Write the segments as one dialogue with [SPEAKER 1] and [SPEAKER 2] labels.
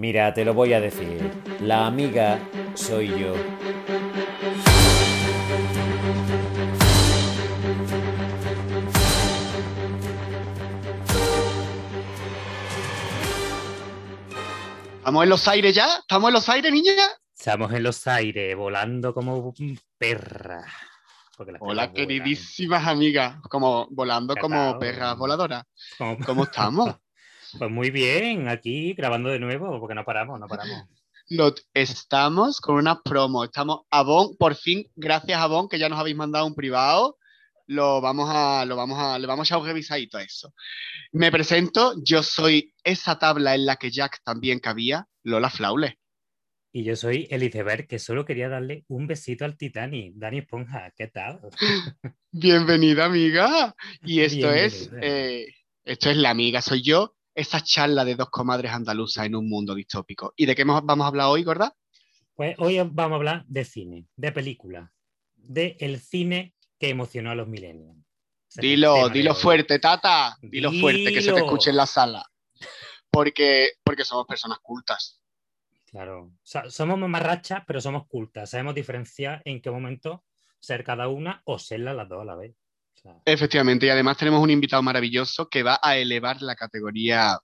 [SPEAKER 1] Mira, te lo voy a decir. La amiga soy yo.
[SPEAKER 2] ¿Estamos en los aires ya? ¿Estamos en los aires, niña?
[SPEAKER 3] Estamos en los aires, volando como perra.
[SPEAKER 2] Hola, queridísimas amigas, como volando como perras voladoras. ¿Cómo estamos?
[SPEAKER 3] Pues muy bien, aquí grabando de nuevo, porque no paramos, no paramos.
[SPEAKER 2] Lo, estamos con una promo, estamos a Bon, por fin, gracias a Bon, que ya nos habéis mandado un privado, lo vamos a, lo vamos a, le vamos a un revisadito a eso. Me presento, yo soy esa tabla en la que Jack también cabía, Lola Flaule.
[SPEAKER 3] Y yo soy el iceberg que solo quería darle un besito al Titanic. Dani Esponja, ¿qué tal?
[SPEAKER 2] Bienvenida, amiga. Y esto es, eh, esto es la amiga, soy yo, esa charla de dos comadres andaluzas en un mundo distópico. ¿Y de qué vamos a hablar hoy, gorda?
[SPEAKER 3] Pues hoy vamos a hablar de cine, de película, de el cine que emocionó a los millennials.
[SPEAKER 2] Dilo, dilo fuerte, Tata. Dilo, fuerte, que se te escuche en la sala. Porque, porque somos personas cultas.
[SPEAKER 3] Claro. somos mamarrachas, pero somos cultas. Sabemos diferenciar en qué momento ser cada una o ser las dos a la vez.
[SPEAKER 2] Efectivamente, y además tenemos un invitado maravilloso que va a elevar la categoría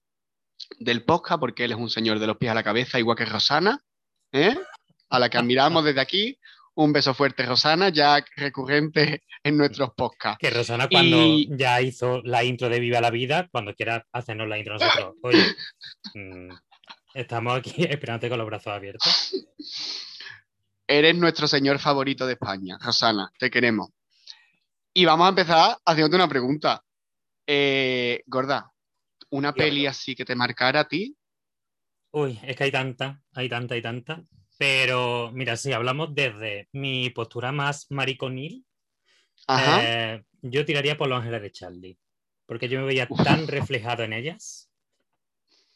[SPEAKER 2] del podcast, porque él es un señor de los pies a la cabeza, igual que Rosana, ¿eh? a la que admiramos desde aquí. Un beso fuerte, Rosana, ya recurrente en nuestros podcasts.
[SPEAKER 3] Que Rosana, cuando ya hizo la intro de Viva la Vida, cuando quiera hacernos la intro nosotros. Oye, mm, estamos aquí esperándote con los brazos abiertos.
[SPEAKER 2] Eres nuestro señor favorito de España, Rosana, te queremos. Y vamos a empezar haciéndote una pregunta. Eh, gorda, ¿una peli así que te marcara a ti?
[SPEAKER 3] Uy, es que hay tanta, hay tanta, hay tanta. Pero mira, si hablamos desde mi postura más mariconil, eh, yo tiraría por Los Ángeles de Charlie. Porque yo me veía tan reflejado en ellas.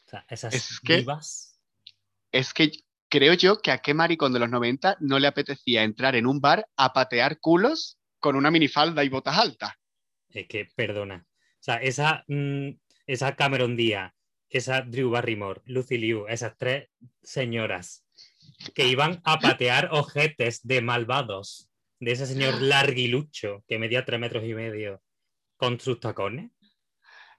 [SPEAKER 3] O sea, esas es que,
[SPEAKER 2] Es que creo yo que a qué maricón de los 90 no le apetecía entrar en un bar a patear culos con una minifalda y botas altas.
[SPEAKER 3] Es que, perdona. O sea, esa, mm, esa Cameron Díaz, esa Drew Barrymore, Lucy Liu, esas tres señoras que iban a patear ojetes de malvados de ese señor larguilucho que medía tres metros y medio con sus tacones.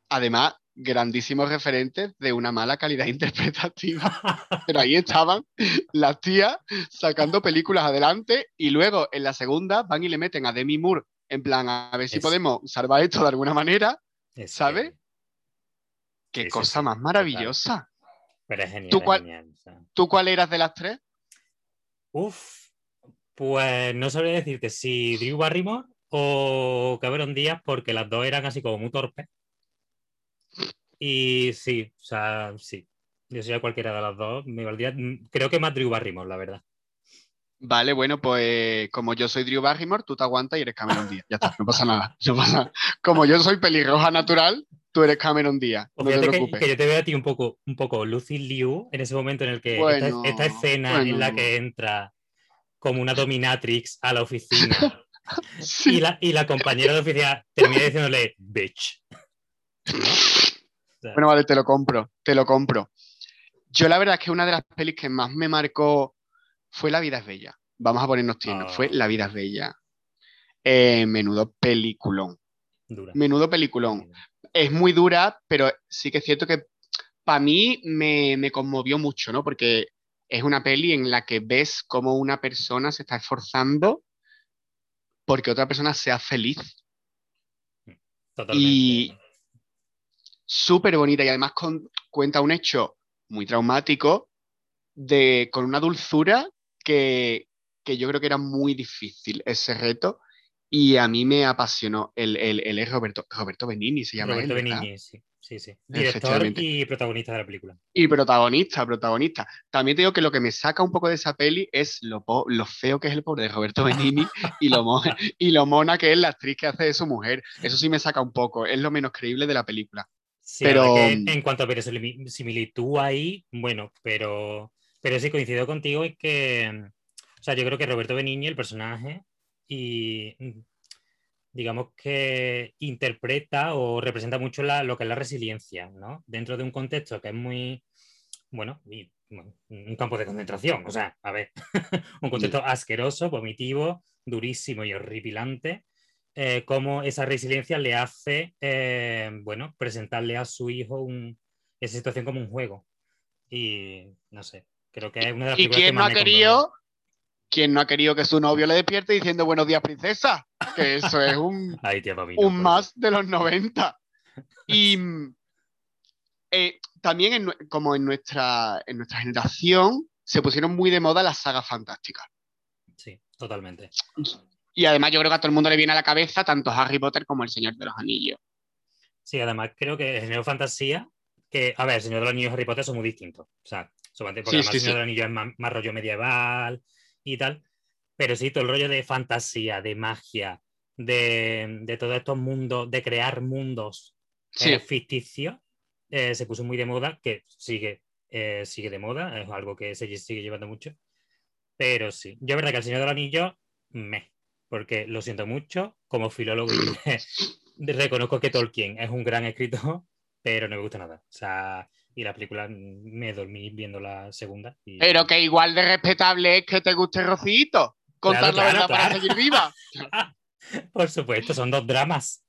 [SPEAKER 2] Además, grandísimos referentes de una mala calidad interpretativa. Pero ahí estaban las tías sacando películas adelante y luego en la segunda van y le meten a Demi Moore en plan a ver si podemos salvar esto de alguna manera, ¿sabes? Qué cosa más maravillosa.
[SPEAKER 3] Pero es genial.
[SPEAKER 2] ¿Tú cuál, ¿Tú cuál eras de las tres?
[SPEAKER 3] Uf, pues no sabría decirte si Drew Barrymore o Cameron Díaz, porque las dos eran así como muy torpes. Y sí, o sea, sí. Yo sería cualquiera de las dos. Me valdría, creo que más Drew Barrymore, la verdad.
[SPEAKER 2] Vale, bueno, pues como yo soy Drew Barrymore, tú te aguantas y eres Cameron Díaz. Ya está, no pasa nada. No pasa. Como yo soy pelirroja natural, tú eres Cameron Díaz. No te
[SPEAKER 3] preocupes. Que, yo te veo a ti un poco, un poco Lucy Liu en ese momento en el que esta, escena en la que entra como una dominatrix a la oficina y, la, y la compañera de oficina termina diciéndole bitch.
[SPEAKER 2] Bueno, vale, te lo compro, te lo compro. Yo la verdad es que una de las pelis que más me marcó fue La vida es bella. Vamos a ponernos tiernos, fue ah. La vida es bella. Eh, menudo peliculón. Menudo peliculón. Es muy dura, pero sí que es cierto que para mí me, me, conmovió mucho, ¿no? Porque es una peli en la que ves cómo una persona se está esforzando porque otra persona sea feliz. Totalmente. Y, súper bonita y además cuenta un hecho muy traumático de, con una dulzura que, yo creo que era muy difícil ese reto y a mí me apasionó. el es Roberto, Roberto Benini, se llama.
[SPEAKER 3] Roberto Benini, sí. Sí, sí. Director y protagonista de la película.
[SPEAKER 2] Y protagonista, protagonista. También te digo que lo que me saca un poco de esa peli es lo, lo feo que es el pobre de Roberto Benini y, lo y lo mona que es la actriz que hace de su mujer. Eso sí me saca un poco. Es lo menos creíble de la película
[SPEAKER 3] pero en cuanto a similitud ahí, bueno, pero, pero sí coincido contigo en que, o sea, yo creo que Roberto Benigni, el personaje, y digamos que interpreta o representa mucho lo que es la resiliencia, ¿no? Dentro de un contexto que es muy, bueno, un campo de concentración. O sea, a ver, un contexto asqueroso, vomitivo, durísimo y horripilante. Eh, cómo esa resiliencia le hace, eh, bueno, presentarle a su hijo esa situación como un juego. Y no sé, creo que es una de las
[SPEAKER 2] ¿Y quién no ha querido? ¿Quién no ha querido que su novio le despierte diciendo buenos días, princesa? Que eso es un, un más de los 90. Y eh, también, como en nuestra, en nuestra generación, se pusieron muy de moda las sagas fantásticas.
[SPEAKER 3] Sí, totalmente.
[SPEAKER 2] Y además yo creo que a todo el mundo le viene a la cabeza tanto Harry Potter como El Señor de los Anillos.
[SPEAKER 3] Sí, además creo que el género fantasía, que, a ver, El Señor de los Anillos y Harry Potter son muy distintos. O sea, porque El Señor de los Anillos es más, rollo medieval y tal. Pero sí, todo el rollo de fantasía, de magia, de, de todos estos mundos, de crear mundos eh, ficticios, eh, se puso muy de moda, que sigue, eh, sigue de moda, es algo que se sigue llevando mucho. Pero sí, yo es verdad que El Señor del Anillo, me, porque lo siento mucho, como filólogo reconozco que Tolkien es un gran escritor, pero no me gusta nada. O sea, y la película me dormí viendo la segunda.
[SPEAKER 2] Pero que igual de respetable es que te guste Rocito. Contar la verdad para seguir viva.
[SPEAKER 3] Por supuesto, son dos dramas.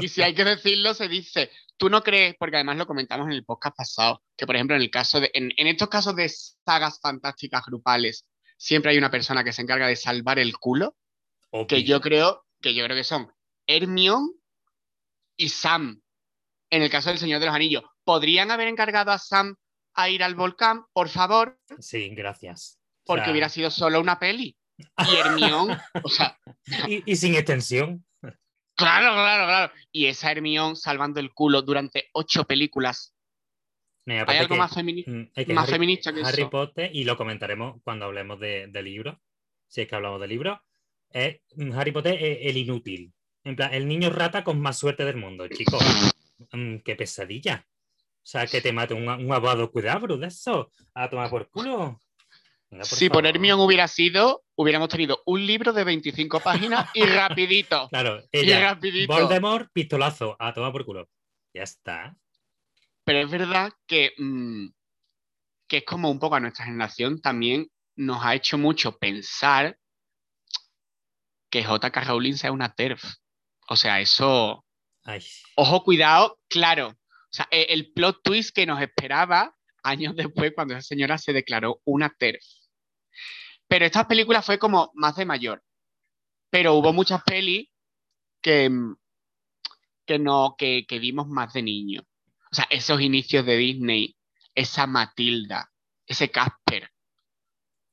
[SPEAKER 2] Y si hay que decirlo, se dice. Tú no crees, porque además lo comentamos en el podcast pasado, que por ejemplo en el caso de, en, estos casos de sagas fantásticas grupales, siempre hay una persona que se encarga de salvar el culo. Que yo creo que yo creo que son Hermione y Sam. En el caso del Señor de los Anillos, ¿podrían haber encargado a Sam a ir al volcán, por favor?
[SPEAKER 3] Sí, gracias.
[SPEAKER 2] Porque hubiera sido solo una peli. Y Hermione, o sea.
[SPEAKER 3] y sin extensión.
[SPEAKER 2] Claro, claro, claro. Y esa Hermione salvando el culo durante ocho películas. ¿Hay algo más, mm, más feminista que
[SPEAKER 3] Harry Potter, y lo comentaremos cuando hablemos de, libros, si es que hablamos de libros, es mm, Harry Potter es el inútil. En plan, el niño rata con más suerte del mundo, chicos. Mm, qué pesadilla. O sea, que te mate un, un abogado cuidado de eso. A tomar por culo
[SPEAKER 2] si por Hermione hubiera sido, hubiéramos tenido un libro de 25 páginas y rapidito.
[SPEAKER 3] Claro, ella, y rapidito. Voldemort, pistolazo, a tomar por culo. Ya está.
[SPEAKER 2] Pero es verdad que, mm, que es como un poco a nuestra generación también nos ha hecho mucho pensar que J.K. Rowling sea una TERF. O sea, eso... Ojo, cuidado, claro. O sea, e, el plot twist que nos esperaba años después cuando esa señora se declaró una TERF. Pero esta película fue como más de mayor. Pero hubo muchas pelis que, que no, que, vimos más de niño. O sea, esos inicios de Disney, esa Matilda, ese Casper.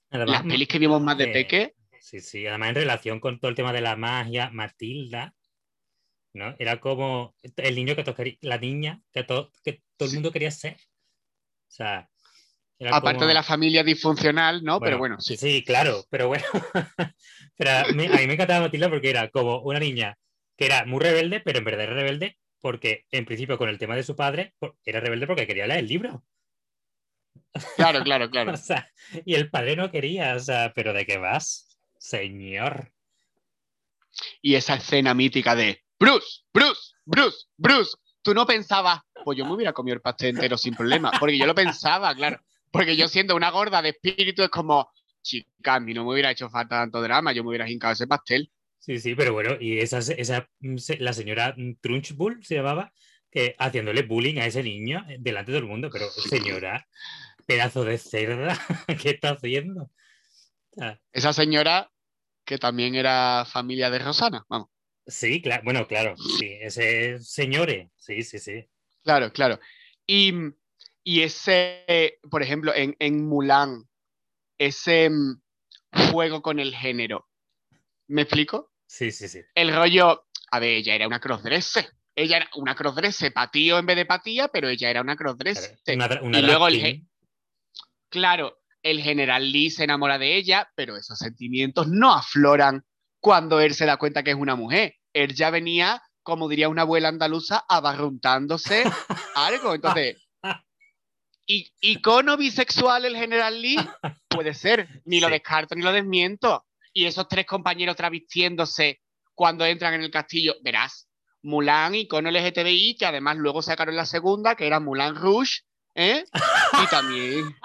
[SPEAKER 2] las pelis que vimos más de Peque.
[SPEAKER 3] Sí, sí, además en relación con todo el tema de la magia, Matilda, ¿no? Era como el niño que tocaría, la niña que, todo, que todo el mundo quería ser. O sea,
[SPEAKER 2] Aparte de la familia disfuncional, ¿no? pero bueno, sí.
[SPEAKER 3] Sí, claro, pero bueno. pero a mí, me encantaba Matilda porque era como una niña que era muy rebelde, pero en verdad era rebelde porque en principio con el tema de su padre era rebelde porque quería leer el libro.
[SPEAKER 2] Claro, claro, claro.
[SPEAKER 3] o sea, y el padre no quería, o sea, pero ¿de qué vas, señor?
[SPEAKER 2] Y esa escena mítica de Bruce, Bruce, Bruce, Bruce. Tú no pensabas, pues yo me hubiera comido el pastel entero sin problema, porque yo lo pensaba, claro. Porque yo siendo una gorda de espíritu es como, chica, a mí no me hubiera hecho falta tanto drama, yo me hubiera hincado ese pastel.
[SPEAKER 3] Sí, sí, pero bueno, y esa, esa la señora Trunchbull se llamaba, que haciéndole bullying a ese niño delante de todo el mundo, pero señora, pedazo de cerda, ¿qué está haciendo?
[SPEAKER 2] esa señora que también era familia de Rosana, vamos.
[SPEAKER 3] Sí, claro, bueno, claro, sí, ese señore, sí, sí, sí.
[SPEAKER 2] Claro, claro. Y y ese, por ejemplo, en, en Mulan, ese mm, juego con el género. ¿Me explico?
[SPEAKER 3] Sí, sí, sí.
[SPEAKER 2] El rollo, a ver, ella era una crossdresser. Ella era una crossdresser, patío en vez de patía, pero ella era una crossdresser. y luego el Claro, el general Lee se enamora de ella, pero esos sentimientos no afloran cuando él se da cuenta que es una mujer. Él ya venía, como diría una abuela andaluza, abarruntándose algo. Entonces, ¿Y, ¿Icono bisexual el general Lee? Puede ser, ni lo descarto ni lo desmiento. Y esos tres compañeros travestiéndose cuando entran en el castillo, verás, Mulan, icono LGTBI, que además luego sacaron la segunda, que era Mulan Rouge, ¿eh? Y también.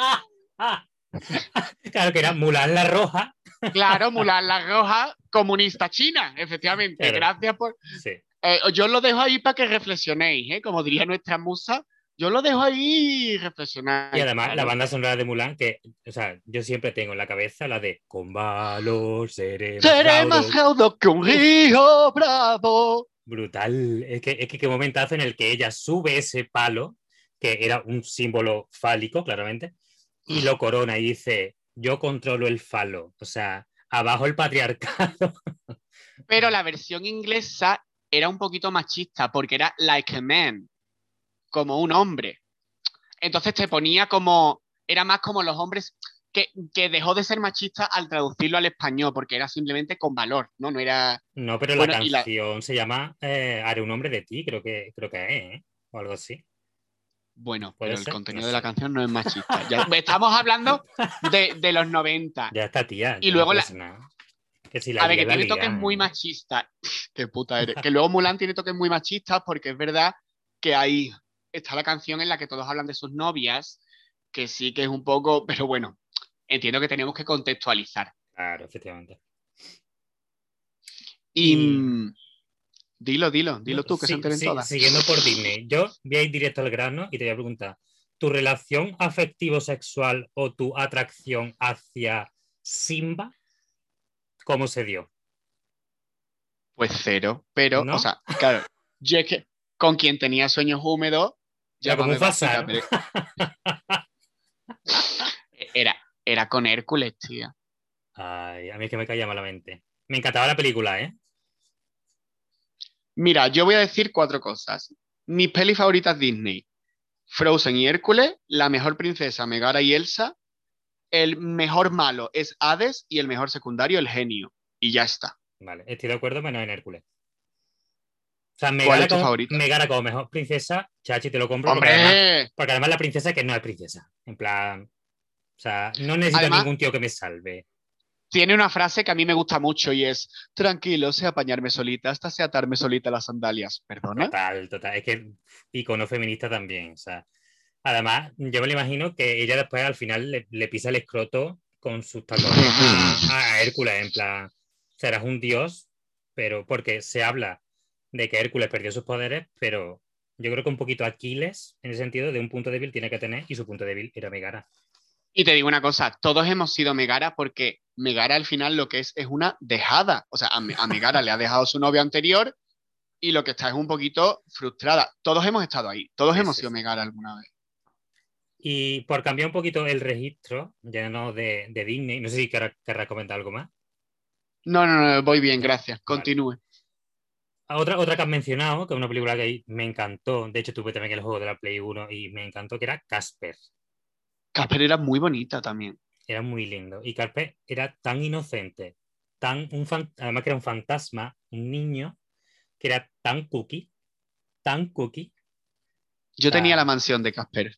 [SPEAKER 3] claro que era Mulan la Roja.
[SPEAKER 2] Claro, Mulan la Roja, comunista china, efectivamente. Gracias por.
[SPEAKER 3] Sí.
[SPEAKER 2] Eh, yo lo dejo ahí para que reflexionéis, ¿eh? Como diría nuestra musa, yo lo dejo ahí y reflexionáis.
[SPEAKER 3] Y además la banda sonora de Mulan, que, o sea, yo siempre tengo en la cabeza la de Con valor seré más
[SPEAKER 2] Seré más
[SPEAKER 3] raudo".
[SPEAKER 2] raudo que un río bravo.
[SPEAKER 3] Brutal. Es que, es que qué momentazo en el que ella sube ese palo, que era un símbolo fálico, claramente, y lo corona y dice, yo controlo el falo. O sea, abajo el patriarcado.
[SPEAKER 2] Pero la versión inglesa era un poquito machista porque era like a man, como un hombre. Entonces te ponía como, era más como los hombres, que, que dejó de ser machista al traducirlo al español porque era simplemente con valor, ¿no? No era...
[SPEAKER 3] No, pero
[SPEAKER 2] Bueno,
[SPEAKER 3] la
[SPEAKER 2] y la-
[SPEAKER 3] canción se llama eh, Haré un hombre de ti, creo que, creo que es, ¿eh? O algo así.
[SPEAKER 2] Bueno, pero el contenido
[SPEAKER 3] no
[SPEAKER 2] de la canción no es machista. Ya- estamos hablando de, de los 90.
[SPEAKER 3] Ya está, tía.
[SPEAKER 2] Y luego
[SPEAKER 3] no
[SPEAKER 2] la-
[SPEAKER 3] nada. Que si la
[SPEAKER 2] A ver, que tiene toques muy machistas. Qué puta eres. Que luego Mulan tiene toques muy machistas porque es verdad que ahí está la canción en la que todos hablan de sus novias, que sí que es un poco, pero bueno, entiendo que tenemos que contextualizar.
[SPEAKER 3] Claro, efectivamente.
[SPEAKER 2] Y
[SPEAKER 3] Y-
[SPEAKER 2] mm, dilo, dilo, dilo tú, que
[SPEAKER 3] Sí,
[SPEAKER 2] se enteren
[SPEAKER 3] sí,
[SPEAKER 2] todas.
[SPEAKER 3] Siguiendo por Disney, yo voy a ir directo al grano y te voy a preguntar, ¿tu relación afectivo-sexual o tu atracción hacia Simba, cómo se dio?
[SPEAKER 2] Pues cero, pero,
[SPEAKER 3] ¿No?
[SPEAKER 2] o sea, claro, yo es que con quien tenía sueños húmedos,
[SPEAKER 3] Era como
[SPEAKER 2] pero- era, era con Hércules, tía.
[SPEAKER 3] Ay, a mí es que me caía malamente. Me encantaba la película, ¿eh?
[SPEAKER 2] Mira, yo voy a decir cuatro cosas. Mis pelis favoritas Disney. Frozen y Hércules, la mejor princesa Megara y Elsa, el mejor malo es Hades y el mejor secundario el genio. Y ya está.
[SPEAKER 3] Vale, estoy de acuerdo, menos en Hércules. O sea,
[SPEAKER 2] ¿Cuál
[SPEAKER 3] Megara
[SPEAKER 2] es tu
[SPEAKER 3] como,
[SPEAKER 2] favorita?
[SPEAKER 3] Megara como mejor princesa, chachi, te lo compro. Porque además,
[SPEAKER 2] ¡Hombre!
[SPEAKER 3] porque además la princesa que no es princesa. En plan, o sea, no necesito
[SPEAKER 2] Además-
[SPEAKER 3] ningún tío que me salve.
[SPEAKER 2] Tiene una frase que a mí me gusta mucho y es, tranquilo, sé apañarme solita, hasta sé atarme solita las sandalias. ¿Perdona?
[SPEAKER 3] Total, total. Es que icono feminista también. O sea, además, yo me lo imagino que ella después al final le, le pisa el escroto con sus tacones a, a Hércules, en plan, serás un dios, pero porque se habla de que Hércules perdió sus poderes, pero yo creo que un poquito Aquiles, en el sentido de un punto débil tiene que tener, y su punto débil era Megara.
[SPEAKER 2] Y te digo una cosa, todos hemos sido Megara porque Megara al final lo que es es una dejada. O sea, a, Me- a Megara le ha dejado su novio anterior y lo que está es un poquito frustrada. Todos hemos estado ahí, todos
[SPEAKER 3] Sí,
[SPEAKER 2] hemos
[SPEAKER 3] sí,
[SPEAKER 2] sido. Megara alguna vez.
[SPEAKER 3] Y por cambiar un poquito el registro, ya no de, de Disney, no sé si querrás querrás comentar algo más.
[SPEAKER 2] No, no, no, voy bien, gracias. Continúe.
[SPEAKER 3] Ah, Otra, otra que has mencionado, que es una película que me encantó, de hecho tuve también el juego de la Play 1 y me encantó, que era Casper.
[SPEAKER 2] Casper era muy bonita también.
[SPEAKER 3] Era muy lindo. Y Casper era tan inocente, tan un fan- además que era un fantasma, un niño, que era tan cookie, tan cookie.
[SPEAKER 2] Yo tenía
[SPEAKER 3] Ah.
[SPEAKER 2] la mansión de Casper.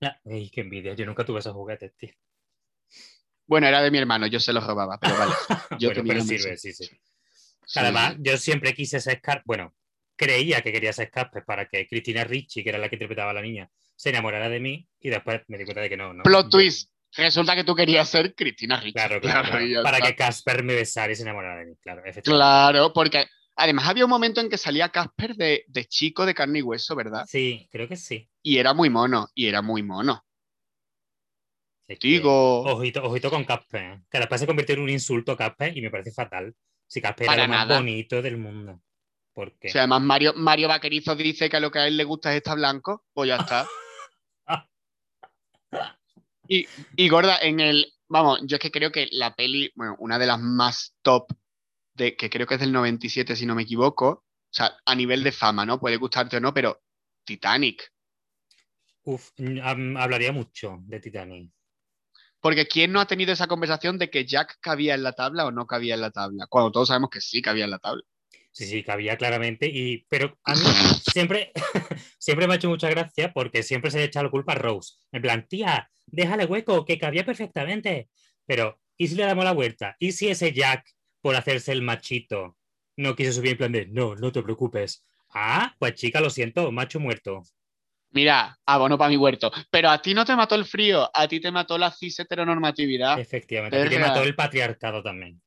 [SPEAKER 3] Ah, Ay, qué envidia, yo nunca tuve esos juguetes, tío.
[SPEAKER 2] Bueno, era de mi hermano, yo se los robaba, pero vale. Yo
[SPEAKER 3] bueno,
[SPEAKER 2] tenía
[SPEAKER 3] pero sirve, sí, sí.
[SPEAKER 2] Sí.
[SPEAKER 3] Además, yo siempre quise ser bueno, creía que quería ser Casper para que Cristina Ricci, que era la que interpretaba a la niña, se enamorara de mí y después me di cuenta de que no. no
[SPEAKER 2] Plot
[SPEAKER 3] Yo-
[SPEAKER 2] twist. Resulta que tú querías ser Cristina Ricci.
[SPEAKER 3] Claro, claro, Para
[SPEAKER 2] está.
[SPEAKER 3] que Casper me besara y se enamorara de mí, claro, efectivamente.
[SPEAKER 2] Claro, porque además había un momento en que salía Casper de, de chico de carne y hueso, ¿verdad?
[SPEAKER 3] Sí, creo que sí.
[SPEAKER 2] Y era muy mono, y era muy mono.
[SPEAKER 3] Es que-
[SPEAKER 2] Digo,
[SPEAKER 3] Ojito, ojito con Casper, que después se convirtió en un insulto a Casper y me parece fatal. Si Casper
[SPEAKER 2] Para
[SPEAKER 3] era lo más
[SPEAKER 2] nada.
[SPEAKER 3] bonito del mundo. ¿Por qué?
[SPEAKER 2] si además Mario, Mario Vaquerizo dice que a lo que a él le gusta es estar blanco, pues ya está. Y, y gorda, en el, vamos, yo es que creo que la peli, bueno, una de las más top, de, que creo que es del 97 si no me equivoco, o sea, a nivel de fama, ¿no? Puede gustarte o no, pero Titanic.
[SPEAKER 3] Uf, mm, hablaría mucho de Titanic.
[SPEAKER 2] Porque ¿quién no ha tenido esa conversación de que Jack cabía en la tabla o no cabía en la tabla? Cuando todos sabemos que sí cabía en la tabla.
[SPEAKER 3] Sí, sí, cabía claramente. Y, pero a mí siempre, siempre me ha hecho mucha gracia porque siempre se le echa la culpa a Rose. En plan, tía, déjale hueco, que cabía perfectamente. Pero, ¿y si le damos la vuelta? ¿Y si ese Jack, por hacerse el machito, no quiso subir en plan de, no, no te preocupes? Ah, pues chica, lo siento, macho muerto.
[SPEAKER 2] Mira, abono para mi huerto. Pero a ti no te mató el frío, a ti te mató la cis heteronormatividad.
[SPEAKER 3] Efectivamente, a ti te mató el patriarcado también.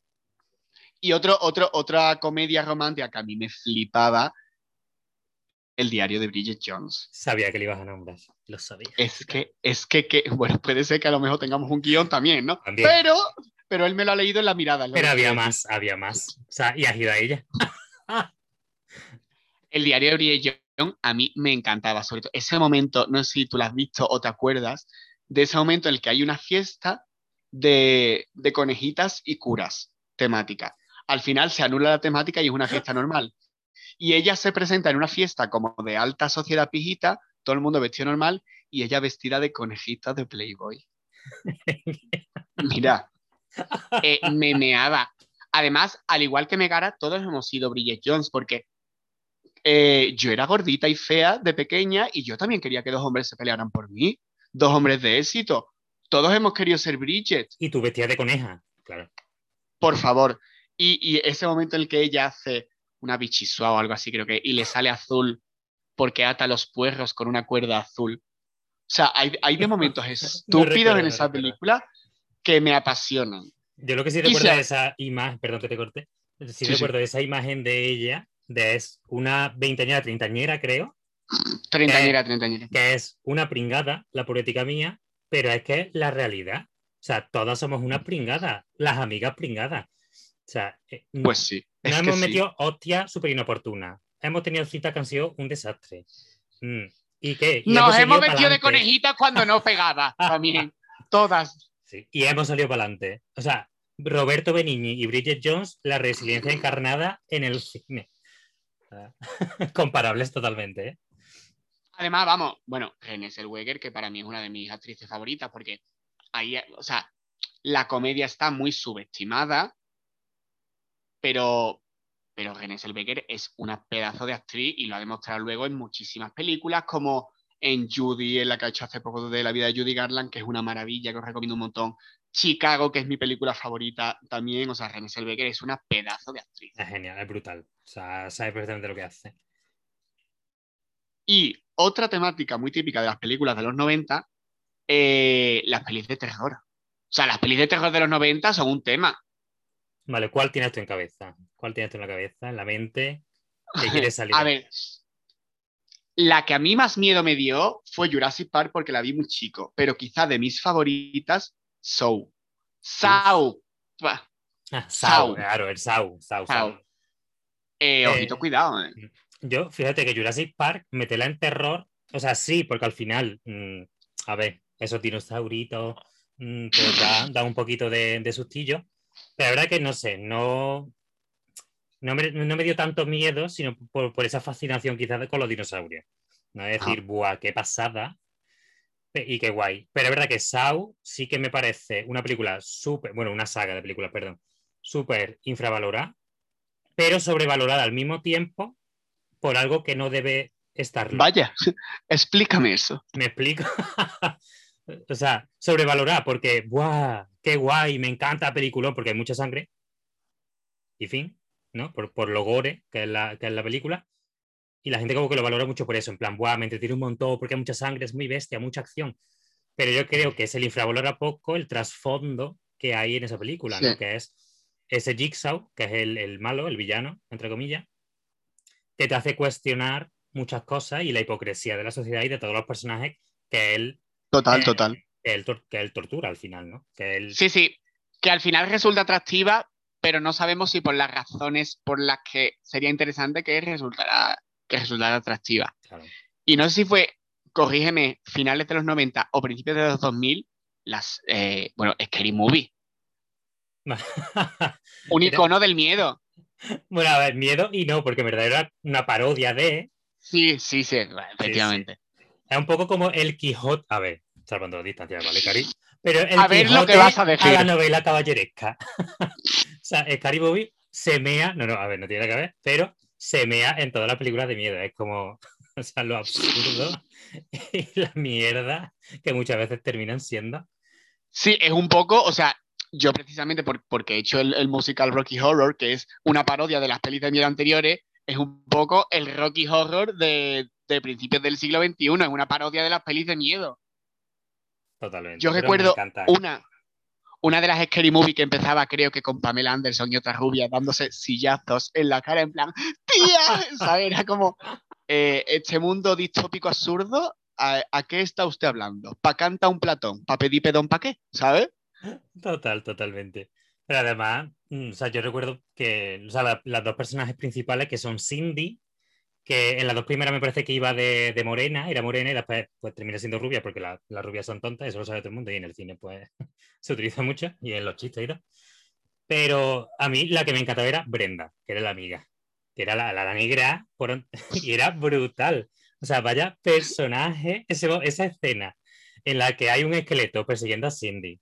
[SPEAKER 2] Y otro, otro, otra comedia romántica que a mí me flipaba, El diario de Bridget Jones.
[SPEAKER 3] Sabía que le ibas a nombrar. Lo sabía.
[SPEAKER 2] Es que, es que, que, bueno, puede ser que a lo mejor tengamos un guion también, ¿no?
[SPEAKER 3] También.
[SPEAKER 2] Pero, pero él me lo ha leído en la mirada.
[SPEAKER 3] Pero había más, había más. O sea, y has ido a ella.
[SPEAKER 2] El diario de Bridget Jones a mí me encantaba, sobre todo ese momento, no sé si tú lo has visto o te acuerdas, de ese momento en el que hay una fiesta de, de conejitas y curas temática. Al final se anula la temática y es una fiesta normal. Y ella se presenta en una fiesta como de alta sociedad pijita, todo el mundo vestido normal y ella vestida de conejita de Playboy. Mira, eh, me meaba. Además, al igual que Megara, todos hemos sido Bridget Jones porque eh, yo era gordita y fea de pequeña y yo también quería que dos hombres se pelearan por mí. Dos hombres de éxito. Todos hemos querido ser Bridget,
[SPEAKER 3] Y tú vestías de coneja. Claro.
[SPEAKER 2] por favor. Y, y ese momento en el que ella hace una bichisua o algo así, creo que, y le sale azul porque ata los puerros con una cuerda azul. O sea, hay, hay de momentos estúpidos
[SPEAKER 3] recuerdo,
[SPEAKER 2] en
[SPEAKER 3] no
[SPEAKER 2] esa
[SPEAKER 3] recuerdo.
[SPEAKER 2] película que me apasionan.
[SPEAKER 3] Yo lo que sí recuerdo
[SPEAKER 2] se-
[SPEAKER 3] de esa imagen, perdón que te corté, sí,
[SPEAKER 2] Sí,
[SPEAKER 3] recuerdo de esa imagen de ella, de es una veinteañera, treintañera, creo,
[SPEAKER 2] Treintañera, treintañera.
[SPEAKER 3] que es una pringada, la política mía, pero es que es la realidad. O sea, todas somos una pringada, las amigas pringadas. O sea, eh,
[SPEAKER 2] Pues sí. es
[SPEAKER 3] nos
[SPEAKER 2] que
[SPEAKER 3] hemos
[SPEAKER 2] sí.
[SPEAKER 3] metido hostia súper inoportuna. Hemos tenido citas que han sido un desastre. Mm. ¿Y qué? Y
[SPEAKER 2] Nos hemos
[SPEAKER 3] seguido
[SPEAKER 2] metido de conejitas cuando no pegaba. También. Todas.
[SPEAKER 3] Sí, y hemos salido para adelante. O sea, Roberto Benigni y Bridget Jones, la resiliencia encarnada en el cine. Comparables totalmente. ¿eh?
[SPEAKER 2] Además, vamos, bueno, Renée Zellweger, que para mí es una de mis actrices favoritas, porque ahí, o sea, la comedia está muy subestimada, pero, pero Renée Zellweger es una pedazo de actriz y lo ha demostrado luego en muchísimas películas, como en Judy, en la que ha hecho hace poco de la vida de Judy Garland, que es una maravilla, que os recomiendo un montón. Chicago, que es mi película favorita también, o sea, Renée Zellweger es una pedazo de actriz.
[SPEAKER 3] Es genial, es brutal. O sea, sabe perfectamente lo que hace.
[SPEAKER 2] Y otra temática muy típica de las películas de los 90, eh, las pelis de terror. O sea, las pelis de terror de los 90 son un tema.
[SPEAKER 3] Vale, ¿cuál tienes tú en cabeza? ¿Cuál tienes tú en la cabeza, en la mente? ¿Qué quieres salir?
[SPEAKER 2] A ver, la que a mí más miedo me dio fue Jurassic Park porque la vi muy chico, pero quizá de mis favoritas,
[SPEAKER 3] Ah,
[SPEAKER 2] Saw.
[SPEAKER 3] Saw, claro, el Saw. Saw,
[SPEAKER 2] Saw.
[SPEAKER 3] Saw.
[SPEAKER 2] eh,
[SPEAKER 3] Eh,
[SPEAKER 2] ojito, cuidado. eh.
[SPEAKER 3] Yo, fíjate que Jurassic Park, metela en terror, o sea, sí, porque al final, mm, a ver, esos dinosauritos mm, pues da, da un poquito de, de sustillo, la verdad que no sé, no, no, me, no me dio tanto miedo, sino por, por esa fascinación quizás de- con los dinosaurios. No es decir, buah, qué pasada y qué guay. Pero es verdad que Saw sí que me parece una película súper, bueno, una saga de películas, perdón, súper infravalorada, pero sobrevalorada al mismo tiempo por algo que no debe estarlo.
[SPEAKER 2] Vaya, explícame eso.
[SPEAKER 3] ¿Me explico? o sea, sobrevalorada porque, ¡buah! ¡Qué guay! Me encanta la película porque hay mucha sangre. Y fin, ¿no? Por, por lo gore que es, la, que es la película. Y la gente como que lo valora mucho por eso, en plan, ¡buah! Me entretiene un montón porque hay mucha sangre, es muy bestia, mucha acción. Pero yo creo que se le infravalora poco el trasfondo que hay en esa película, ¿no?
[SPEAKER 2] Sí.
[SPEAKER 3] Que es ese Jigsaw, que es el, el malo, el villano, entre comillas, que te hace cuestionar muchas cosas y la hipocresía de la sociedad y de todos los personajes que él,
[SPEAKER 2] Total,
[SPEAKER 3] Eh,
[SPEAKER 2] total.
[SPEAKER 3] que él, que él tortura al final, ¿no? Que él,
[SPEAKER 2] Sí, sí, que al final resulta atractiva, pero no sabemos si por las razones por las que sería interesante que resultara, que resultara atractiva.
[SPEAKER 3] claro.
[SPEAKER 2] Y no sé si fue, corrígeme, finales de los 90 o principios de los 2000, las, eh, bueno, Scary Movie, un
[SPEAKER 3] Era-
[SPEAKER 2] icono del miedo.
[SPEAKER 3] bueno, a ver, miedo y no, porque en verdad era una parodia de...
[SPEAKER 2] Sí, sí, sí, efectivamente.
[SPEAKER 3] Es un poco como el Quijote, a ver, salvando las distancias, ¿vale, Cari? Pero el
[SPEAKER 2] A ver lo que vas a decir.
[SPEAKER 3] la novela caballeresca. o sea, el Cari Bobby se mea, no, no, a ver, no tiene nada que ver, pero se mea en todas las películas de miedo. Es como, o sea, lo absurdo y la mierda que muchas veces terminan siendo.
[SPEAKER 2] Sí, es un poco, o sea, yo precisamente por- porque he hecho el, el musical Rocky Horror, que es una parodia de las pelis de miedo anteriores, es un poco el Rocky Horror de, de principios del siglo XXI, es una parodia de las pelis de miedo.
[SPEAKER 3] Totalmente.
[SPEAKER 2] Yo recuerdo una, una de las Scary Movie que empezaba, creo que con Pamela Anderson y otra rubia dándose sillazos en la cara, en plan, ¡tía! ¿Sabes? Era como, eh, este mundo distópico absurdo, ¿a, a qué está usted hablando? ¿Pa canta un platón? ¿Pa pedir pedón pa qué? ¿Sabes?
[SPEAKER 3] Total, totalmente. Pero además, mm, o sea, yo recuerdo que o sea, la- las dos personajes principales que son Cindy, que en las dos primeras me parece que iba de, morena, era morena y después pues termina siendo rubia porque la- las rubias son tontas, eso lo sabe todo el mundo y en el cine pues se utiliza mucho y en los chistes y. Pero a mí la que me encantaba era Brenda, que era la amiga, que era la, la, negra y era brutal. O sea, vaya personaje, ese, esa escena en la que hay un esqueleto persiguiendo a Cindy.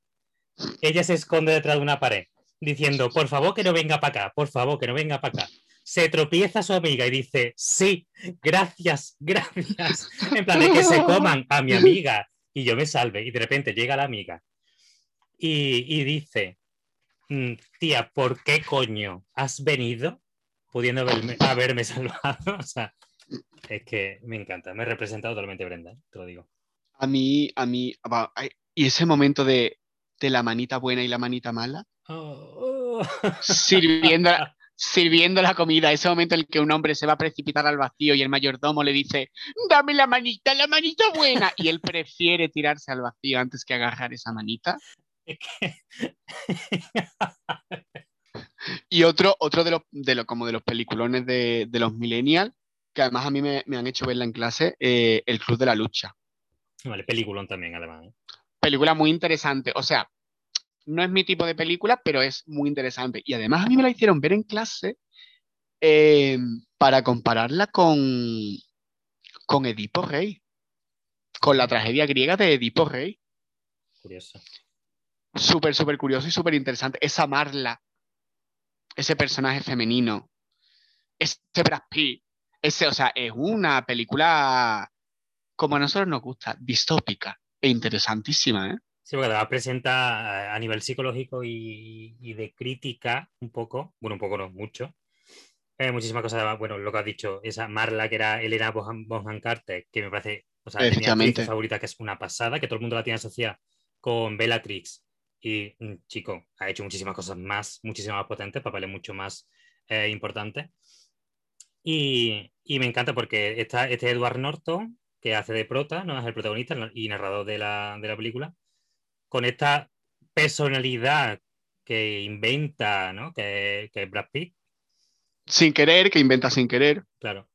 [SPEAKER 3] Ella se esconde detrás de una pared diciendo, por favor que no venga para acá, por favor que no venga para acá. Se tropieza su amiga y dice, sí, gracias, gracias. En plan de que se coman a mi amiga y yo me salve. Y de repente llega la amiga y, y dice, "Mm, tía, ¿por qué coño has venido pudiendo haberme, haberme salvado? O sea, es que me encanta, me representa totalmente Brenda, ¿eh? te lo digo.
[SPEAKER 2] A mí, a mí, y ese momento de, de la manita buena y la manita mala,
[SPEAKER 3] Oh, oh.
[SPEAKER 2] sirviendo, sirviendo la comida, ese momento en el que un hombre se va a precipitar al vacío y el mayordomo le dice, dame la manita, la manita buena, y él prefiere tirarse al vacío antes que agarrar esa manita. Y otro, otro de los, de los, como de los peliculones de, de los millennials, que además a mí me, me han hecho verla en clase, eh, El Club de la Lucha.
[SPEAKER 3] Vale, peliculón también, además. ¿eh?
[SPEAKER 2] Película muy interesante, o sea, no es mi tipo de película, pero es muy interesante. Y además a mí me la hicieron ver en clase eh, para compararla con, con Edipo Rey, con la tragedia griega de Edipo Rey.
[SPEAKER 3] Curioso.
[SPEAKER 2] Súper, súper curioso y súper interesante. Esa Marla, ese personaje femenino, ese Brad Pitt, ese, o sea, es una película como a nosotros nos gusta, distópica e interesantísima, ¿eh?
[SPEAKER 3] Sí, porque además presenta a nivel psicológico y, y de crítica un poco, bueno, un poco no, mucho. Eh, muchísimas cosas, además, bueno, lo que has dicho, esa Marla que era Elena Bonham, Bonham Carter, que me parece, o sea, mi favorita, que es una pasada, que todo el mundo la tiene asociada con Bellatrix. Y, mm, chico, ha hecho muchísimas cosas más, muchísimas más potentes, papeles mucho más eh, importantes. Y, y me encanta porque está este Edward Norton, que hace de prota, no es el protagonista y narrador de la, de la película, con esta personalidad que inventa, ¿no? Que, que es Brad Pitt,
[SPEAKER 2] Sin querer, que inventa sin querer.
[SPEAKER 3] claro.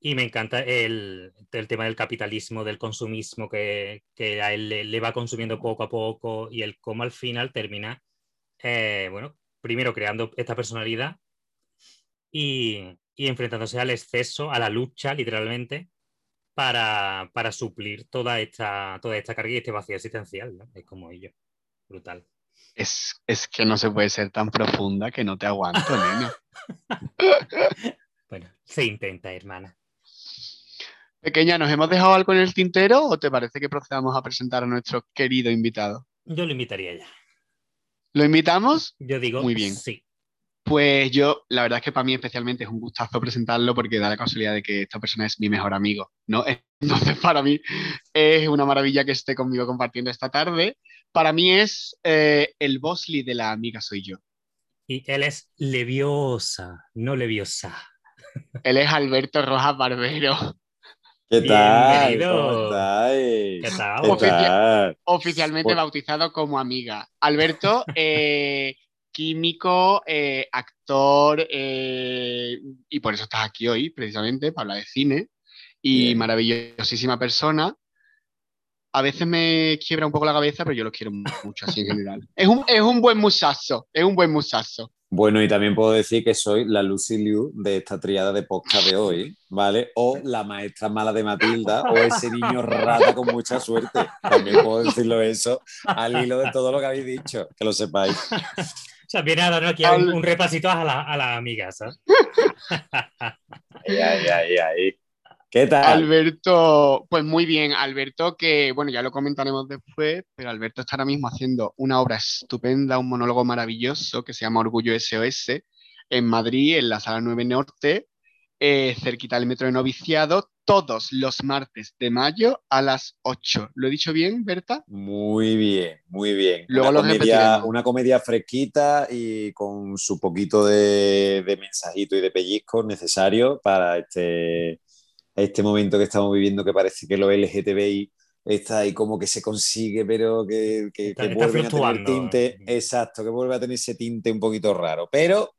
[SPEAKER 3] Y me encanta el, el tema del capitalismo, del consumismo, que, que a él le, le va consumiendo poco a poco y el cómo al final termina, eh, bueno, primero creando esta personalidad y, y enfrentándose al exceso, a la lucha, literalmente, para, para suplir toda esta, toda esta carga y este vacío existencial, ¿no? Es como ello. Brutal.
[SPEAKER 2] Es, es que no se puede ser tan profunda que no te aguanto, nena.
[SPEAKER 3] Bueno, se intenta, hermana.
[SPEAKER 2] Pequeña, ¿nos hemos dejado algo en el tintero o te parece que procedamos a presentar a nuestro querido invitado?
[SPEAKER 3] Yo lo invitaría ya.
[SPEAKER 2] ¿Lo invitamos?
[SPEAKER 3] Yo digo
[SPEAKER 2] Muy bien.
[SPEAKER 3] sí.
[SPEAKER 2] Pues yo, la verdad es que para mí especialmente es un gustazo presentarlo porque da la casualidad de que esta persona es mi mejor amigo, ¿no? Entonces para mí es una maravilla que esté conmigo compartiendo esta tarde. Para mí es eh, el Bosley de la amiga soy yo.
[SPEAKER 3] Y él es leviosa, no leviosa.
[SPEAKER 2] Él es Alberto Rojas Barbero,
[SPEAKER 4] ¿Qué tal?
[SPEAKER 3] Bienvenido.
[SPEAKER 4] ¿Cómo estáis?
[SPEAKER 3] ¿Qué tal?
[SPEAKER 4] ¿Qué tal?
[SPEAKER 2] oficialmente
[SPEAKER 4] Pues-
[SPEAKER 2] bautizado como amiga. Alberto, eh, químico, eh, actor, eh, y por eso estás aquí hoy, precisamente, para hablar de cine, y
[SPEAKER 4] Bien.
[SPEAKER 2] maravillosísima persona. A veces me quiebra un poco la cabeza, pero yo lo quiero mucho así en general. Es un, es un buen musazo, es un buen musazo.
[SPEAKER 4] Bueno, y también puedo decir que soy la Lucy Liu de esta triada de podcast de hoy, ¿vale? O la maestra mala de Matilda, o ese niño rata con mucha suerte. También puedo decirlo eso al hilo de todo lo que habéis dicho, que lo sepáis.
[SPEAKER 3] O sea, viene a darnos aquí un,
[SPEAKER 2] Al-
[SPEAKER 3] un repasito a la, a la amiga, ¿sabes?
[SPEAKER 4] Ahí, ahí, ahí, ahí. ¿Qué tal?
[SPEAKER 2] Alberto, pues muy bien, Alberto, que bueno, ya lo comentaremos después, pero Alberto está ahora mismo haciendo una obra estupenda, un monólogo maravilloso que se llama Orgullo SOS en Madrid, en la Sala 9 Norte, eh, cerquita del metro de Noviciado, todos los martes de mayo a las 8. ¿Lo he dicho bien, Berta?
[SPEAKER 4] Muy bien, muy bien.
[SPEAKER 2] Luego
[SPEAKER 4] una,
[SPEAKER 2] lo
[SPEAKER 4] comedia, una comedia fresquita y con su poquito de, de mensajito y de pellizco necesario para este, este momento que estamos viviendo que parece que lo LGTBI está ahí como que se consigue, pero que, que,
[SPEAKER 3] Está-
[SPEAKER 4] que
[SPEAKER 3] está
[SPEAKER 4] vuelven a tener tinte, exacto, que vuelve a tener ese tinte un poquito raro. Pero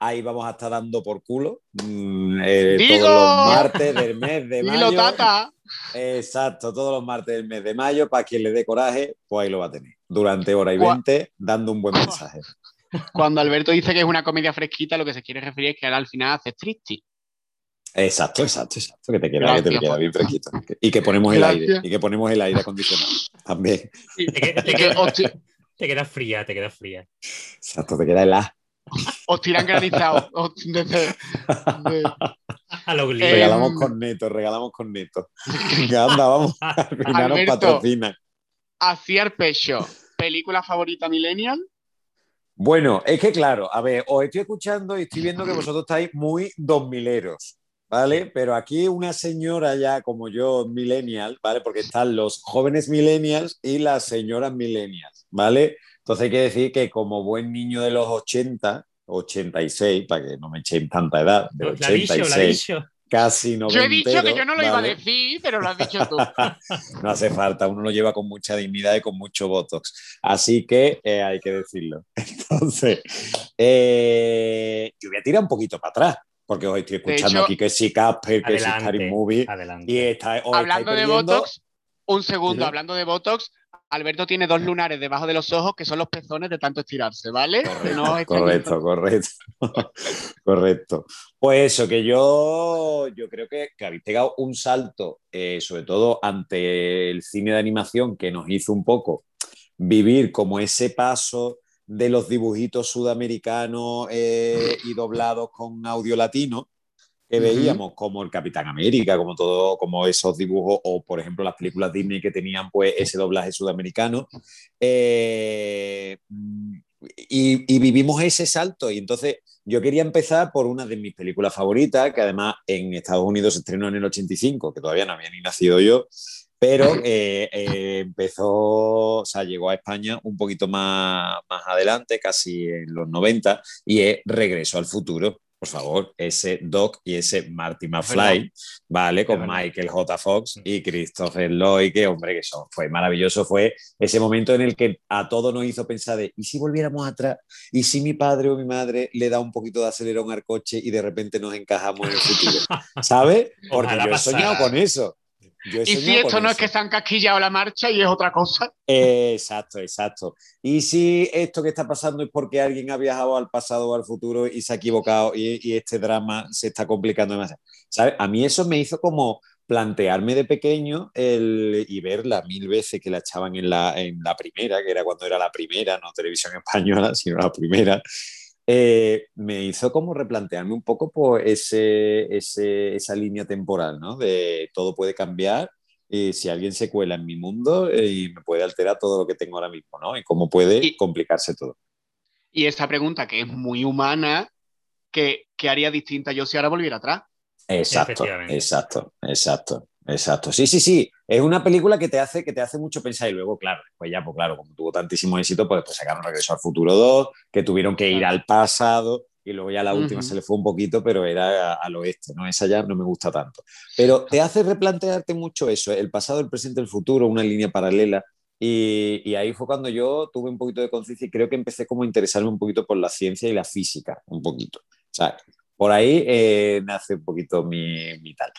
[SPEAKER 4] ahí vamos a estar dando por culo mm, eh, todos los martes del mes de
[SPEAKER 2] Dilo,
[SPEAKER 4] mayo.
[SPEAKER 2] Tata.
[SPEAKER 4] Exacto, todos los martes del mes de mayo, para quien le dé coraje, pues ahí lo va a tener. Durante hora y 20, dando un buen mensaje.
[SPEAKER 2] Cuando Alberto dice que es una comedia fresquita, lo que se quiere referir es que ahora al final hace triste.
[SPEAKER 4] Exacto, exacto, exacto. Que te queda, que te queda bien fresquito. Y que ponemos el
[SPEAKER 2] Gracias.
[SPEAKER 4] aire. Y que ponemos el aire acondicionado. También.
[SPEAKER 2] Y-
[SPEAKER 3] Te, te queda- fría, te quedas fría.
[SPEAKER 4] Exacto, te queda el A.
[SPEAKER 2] os tiran granizados. os- desde- de-
[SPEAKER 3] A lo.
[SPEAKER 2] Eh,
[SPEAKER 4] Regalamos con neto, regalamos con neto. Anda, vamos. Al final nos
[SPEAKER 2] Alberto.
[SPEAKER 4] patrocinan.
[SPEAKER 2] Así al pecho. ¿Película favorita millennial?
[SPEAKER 4] Bueno, es que claro, a ver, os estoy escuchando y estoy viendo que vosotros estáis muy dos mileros, ¿vale? Pero aquí una señora ya como yo, millennial, ¿vale? Porque están los jóvenes millennials y las señoras millennials, ¿vale? Entonces hay que decir que como buen niño de los 80, 86, para que no me echen tanta edad, de
[SPEAKER 3] La dicho, la
[SPEAKER 4] 86,
[SPEAKER 3] dicho.
[SPEAKER 4] casi
[SPEAKER 2] Yo he dicho que yo no lo iba a decir, pero lo has dicho tú.
[SPEAKER 4] No hace falta, uno lo lleva con mucha dignidad y con mucho botox. Así que eh, hay que decirlo. Entonces, eh, yo voy a tirar un poquito para atrás, porque os estoy escuchando
[SPEAKER 2] hecho,
[SPEAKER 4] aquí que si Casper, que si Scary Movie,
[SPEAKER 3] adelante.
[SPEAKER 4] y está,
[SPEAKER 2] hablando de Botox, un segundo,
[SPEAKER 4] Sí.
[SPEAKER 2] hablando de Botox, Alberto tiene dos lunares debajo de los ojos que son los pezones de tanto estirarse, ¿vale? No.
[SPEAKER 4] Correcto, correcto. correcto. Pues eso, que yo, yo creo que, que habéis pegado un salto, eh, sobre todo ante el cine de animación, que nos hizo un poco vivir como ese paso de los dibujitos sudamericanos eh, y doblados con audio latino que veíamos como el Capitán América, como todo, como esos dibujos, o por ejemplo las películas Disney que tenían pues ese doblaje sudamericano. Eh, y, y vivimos ese salto. Y entonces yo quería empezar por una de mis películas favoritas, que además en Estados Unidos se estrenó en el 85, que todavía no había ni nacido yo, pero eh, eh, empezó, o sea, llegó a España un poquito más, más adelante, casi en los 90, y es Regreso al futuro. Por favor, ese Doc y ese Marty McFly, ¿vale? Con. Michael J. Fox y Christopher Lloyd, que hombre, que eso fue maravilloso. Fue ese momento en el que a todos nos hizo pensar de, ¿y si volviéramos atrás? ¿Y si mi padre o mi madre le da un poquito de acelerón al coche y de repente nos encajamos en el futuro? ¿Sabes? Porque yo he soñado con eso. Yo
[SPEAKER 2] Y si esto no es que se han casquillado la marcha y es otra cosa.
[SPEAKER 4] Eh, exacto, exacto. Y si esto que está pasando es porque alguien ha viajado al pasado o al futuro y se ha equivocado y, y este drama se está complicando demasiado. ¿Sabes? A mí eso me hizo como plantearme de pequeño el, y verla mil veces que la echaban en la, en la primera, que era cuando era la primera, no televisión española, sino la primera. Eh, me hizo como replantearme un poco por ese, ese- esa línea temporal, ¿no? De todo puede cambiar y si alguien se cuela en mi mundo eh, y me puede alterar todo lo que tengo ahora mismo, ¿no? Y cómo puede
[SPEAKER 2] Y-
[SPEAKER 4] complicarse todo.
[SPEAKER 2] Y esa pregunta que es muy humana, que, que haría distinta yo si ahora volviera atrás?
[SPEAKER 4] Exacto, exacto, exacto, exacto. Sí, sí, sí. Es una película que te hace, que te hace mucho pensar y luego, claro, después ya, pues claro, como tuvo tantísimo éxito, pues, pues sacaron Regreso al Futuro 2, que tuvieron que ir al pasado y luego ya la última
[SPEAKER 2] Ujú.
[SPEAKER 4] se le fue un poquito, pero era al oeste, ¿no? Esa ya no me gusta tanto. Pero te hace replantearte mucho eso, el pasado, el presente, el futuro, una línea paralela. Y, y ahí fue cuando yo tuve un poquito de conciencia y creo que empecé como a interesarme un poquito por la ciencia y la física, un poquito. O sea, por ahí eh, nace un poquito mi, mi tal.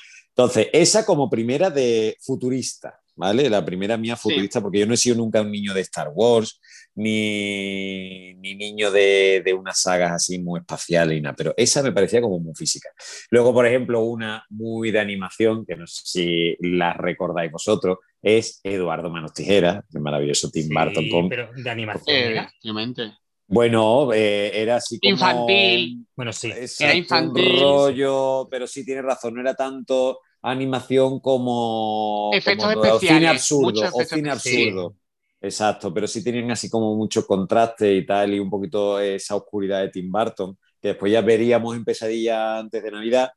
[SPEAKER 4] Entonces, esa como primera de futurista, ¿vale? La primera mía futurista, porque yo no he sido nunca un niño de Star Wars, ni, ni niño de, de unas sagas así muy espaciales y nada, pero esa me parecía como muy física. Luego, por ejemplo, una muy de animación, que no sé si la recordáis vosotros, es Eduardo Manos Tijeras, el maravilloso Tim
[SPEAKER 3] Sí,
[SPEAKER 4] Burton. con-
[SPEAKER 3] pero de animación
[SPEAKER 2] Eh, efectivamente.
[SPEAKER 4] Bueno, eh, era así como...
[SPEAKER 2] Infantil.
[SPEAKER 3] Bueno, sí.
[SPEAKER 4] Exacto,
[SPEAKER 2] Era infantil.
[SPEAKER 4] Un rollo, pero sí tiene razón, no era tanto animación como.
[SPEAKER 2] Efectos
[SPEAKER 4] como Cine absurdo, o cine absurdo. Exacto, pero sí tenían así como mucho contraste y tal, y un poquito esa oscuridad de Tim Burton, que después ya veríamos en Pesadilla antes de Navidad,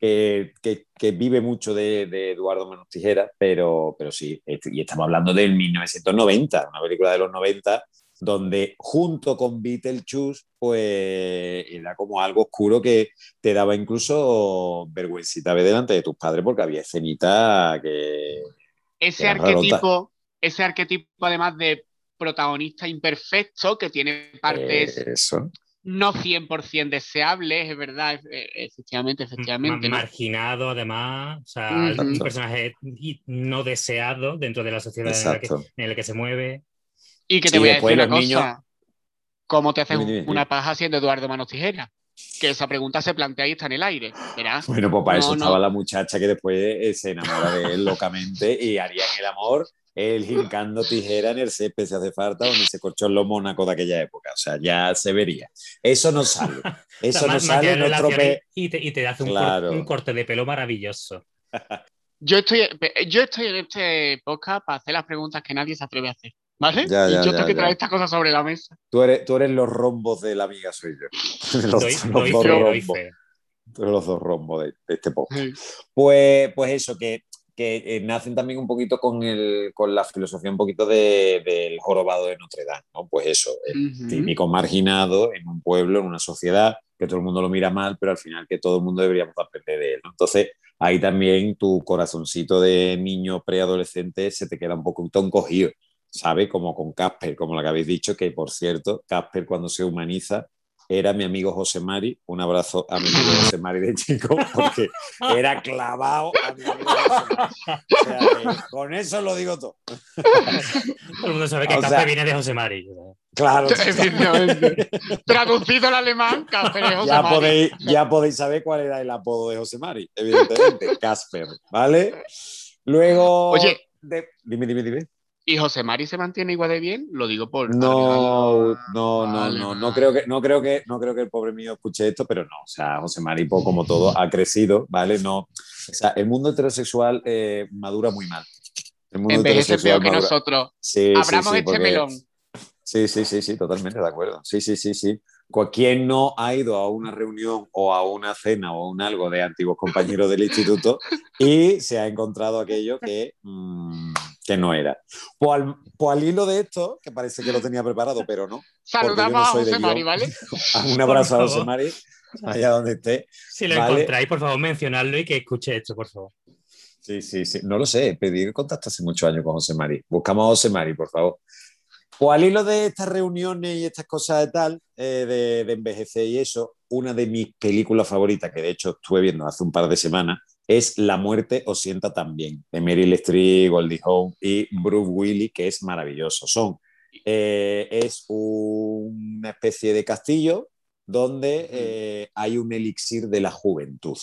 [SPEAKER 4] que, que- que vive mucho de, de Eduardo Manos Tijeras, pero, pero sí, y estamos hablando del 1990, una película de los 90, donde junto con Beetlejuice, pues era como algo oscuro que te daba incluso vergüencita ver delante de tus padres porque había escenita que...
[SPEAKER 2] Ese
[SPEAKER 4] rarota.
[SPEAKER 2] arquetipo, ese arquetipo además de protagonista imperfecto que tiene partes
[SPEAKER 4] eh, Eso.
[SPEAKER 2] no 100% deseables, es verdad, e- e- efectivamente, efectivamente.
[SPEAKER 3] Marginado además, o sea, un personaje no deseado dentro de la sociedad en la, que,
[SPEAKER 4] Exacto.
[SPEAKER 3] en la que se mueve.
[SPEAKER 2] Y que te
[SPEAKER 4] Sí,
[SPEAKER 2] voy a decir una cosa.
[SPEAKER 4] niños-
[SPEAKER 2] ¿Cómo te haces
[SPEAKER 4] Dime, dime,
[SPEAKER 2] una paja siendo Eduardo Manos Tijeras? Que esa pregunta se plantea y está en el aire, ¿verás?
[SPEAKER 4] Bueno, pues para
[SPEAKER 2] No,
[SPEAKER 4] eso
[SPEAKER 2] no.
[SPEAKER 4] estaba la muchacha que después eh, se enamora de él locamente y harían el amor, él hincando tijera en el césped si hace falta o en ese colchón los Mónaco de aquella época. O sea, ya se vería. Eso no sale. Eso
[SPEAKER 3] O sea,
[SPEAKER 4] no
[SPEAKER 3] más-
[SPEAKER 4] sale, no estropee.
[SPEAKER 3] y, te, y te hace un, cor-
[SPEAKER 4] Claro.
[SPEAKER 3] un corte de pelo maravilloso.
[SPEAKER 2] Yo estoy, yo estoy en este podcast para hacer las preguntas que nadie se atreve a hacer, ¿vale?
[SPEAKER 4] Ya,
[SPEAKER 2] y
[SPEAKER 4] ya,
[SPEAKER 2] yo
[SPEAKER 4] ya,
[SPEAKER 2] tengo que
[SPEAKER 4] ya.
[SPEAKER 2] traer estas cosas sobre la mesa.
[SPEAKER 4] Tú eres, tú eres los rombos de la amiga, soy yo. Los,
[SPEAKER 3] Doy,
[SPEAKER 4] los
[SPEAKER 3] doy
[SPEAKER 4] dos rombos.
[SPEAKER 3] fe.
[SPEAKER 4] Tú eres los dos rombos de, de este podcast. Pues, pues eso, que, que eh, nacen también un poquito con, el, con la filosofía un poquito de- del jorobado de Notre Dame, ¿no? Pues eso, el
[SPEAKER 2] Ujú.
[SPEAKER 4] típico marginado en un pueblo, en una sociedad, que todo el mundo lo mira mal, pero al final que todo el mundo deberíamos aprender de él, ¿no? Entonces, ahí también tu corazoncito de niño preadolescente se te queda un poco encogido, ¿sabes? Como con Casper, como lo que habéis dicho, que por cierto, Casper cuando se humaniza era mi amigo José Mari, un abrazo a mi amigo José Mari de chico, porque era clavado a mi amigo José Mari. O sea, con eso lo digo todo.
[SPEAKER 3] Todo el mundo sabe que
[SPEAKER 4] O
[SPEAKER 3] Casper
[SPEAKER 4] sea-
[SPEAKER 3] viene de José Mari.
[SPEAKER 4] Claro.
[SPEAKER 2] Traducido al alemán, Casper es José
[SPEAKER 4] ya
[SPEAKER 2] Mari.
[SPEAKER 4] podéis, ya podéis saber cuál era el apodo de José Mari, evidentemente, Casper, ¿vale? Luego.
[SPEAKER 2] Oye.
[SPEAKER 4] de- dime, dime, dime.
[SPEAKER 2] ¿Y José Mari se mantiene igual de bien? Lo digo por.
[SPEAKER 4] No, no, no, no, no creo que, no creo que, no creo que el pobre mío escuche esto, pero no, o sea, José Mari, pues, como todo, ha crecido, ¿vale? No, o sea, el mundo heterosexual eh, madura muy mal. El mundo
[SPEAKER 2] Envejece peor que nosotros.
[SPEAKER 4] Sí, sí,
[SPEAKER 2] Abramos este melón.
[SPEAKER 4] Sí, sí, sí, sí, totalmente de acuerdo. Sí, sí, sí, sí. ¿Quién no ha ido a una reunión o a una cena o a un algo de antiguos compañeros del instituto y se ha encontrado aquello que, mm, que no era? Pues al, pues al hilo de esto, que parece que lo tenía preparado, pero no.
[SPEAKER 2] Saludamos
[SPEAKER 4] no
[SPEAKER 2] a José Mari,
[SPEAKER 4] guion.
[SPEAKER 2] ¿vale?
[SPEAKER 4] Un abrazo a José. Mari, allá donde esté.
[SPEAKER 3] Si lo
[SPEAKER 4] Vale.
[SPEAKER 3] encontráis, por favor, mencionadlo y que escuche esto, por favor.
[SPEAKER 4] Sí, sí, sí. No lo sé, pedí contacto hace muchos años con José Mari. Buscamos a José Mari, por favor. Pues al hilo de estas reuniones y estas cosas de tal, eh, de, de envejecer y eso, una de mis películas favoritas, que de hecho estuve viendo hace un par de semanas, es La muerte os sienta también, de Meryl Streep, Goldie Hawn y Bruce Willis, que es maravilloso. Son, eh, es una especie de castillo donde eh, hay un elixir de la juventud.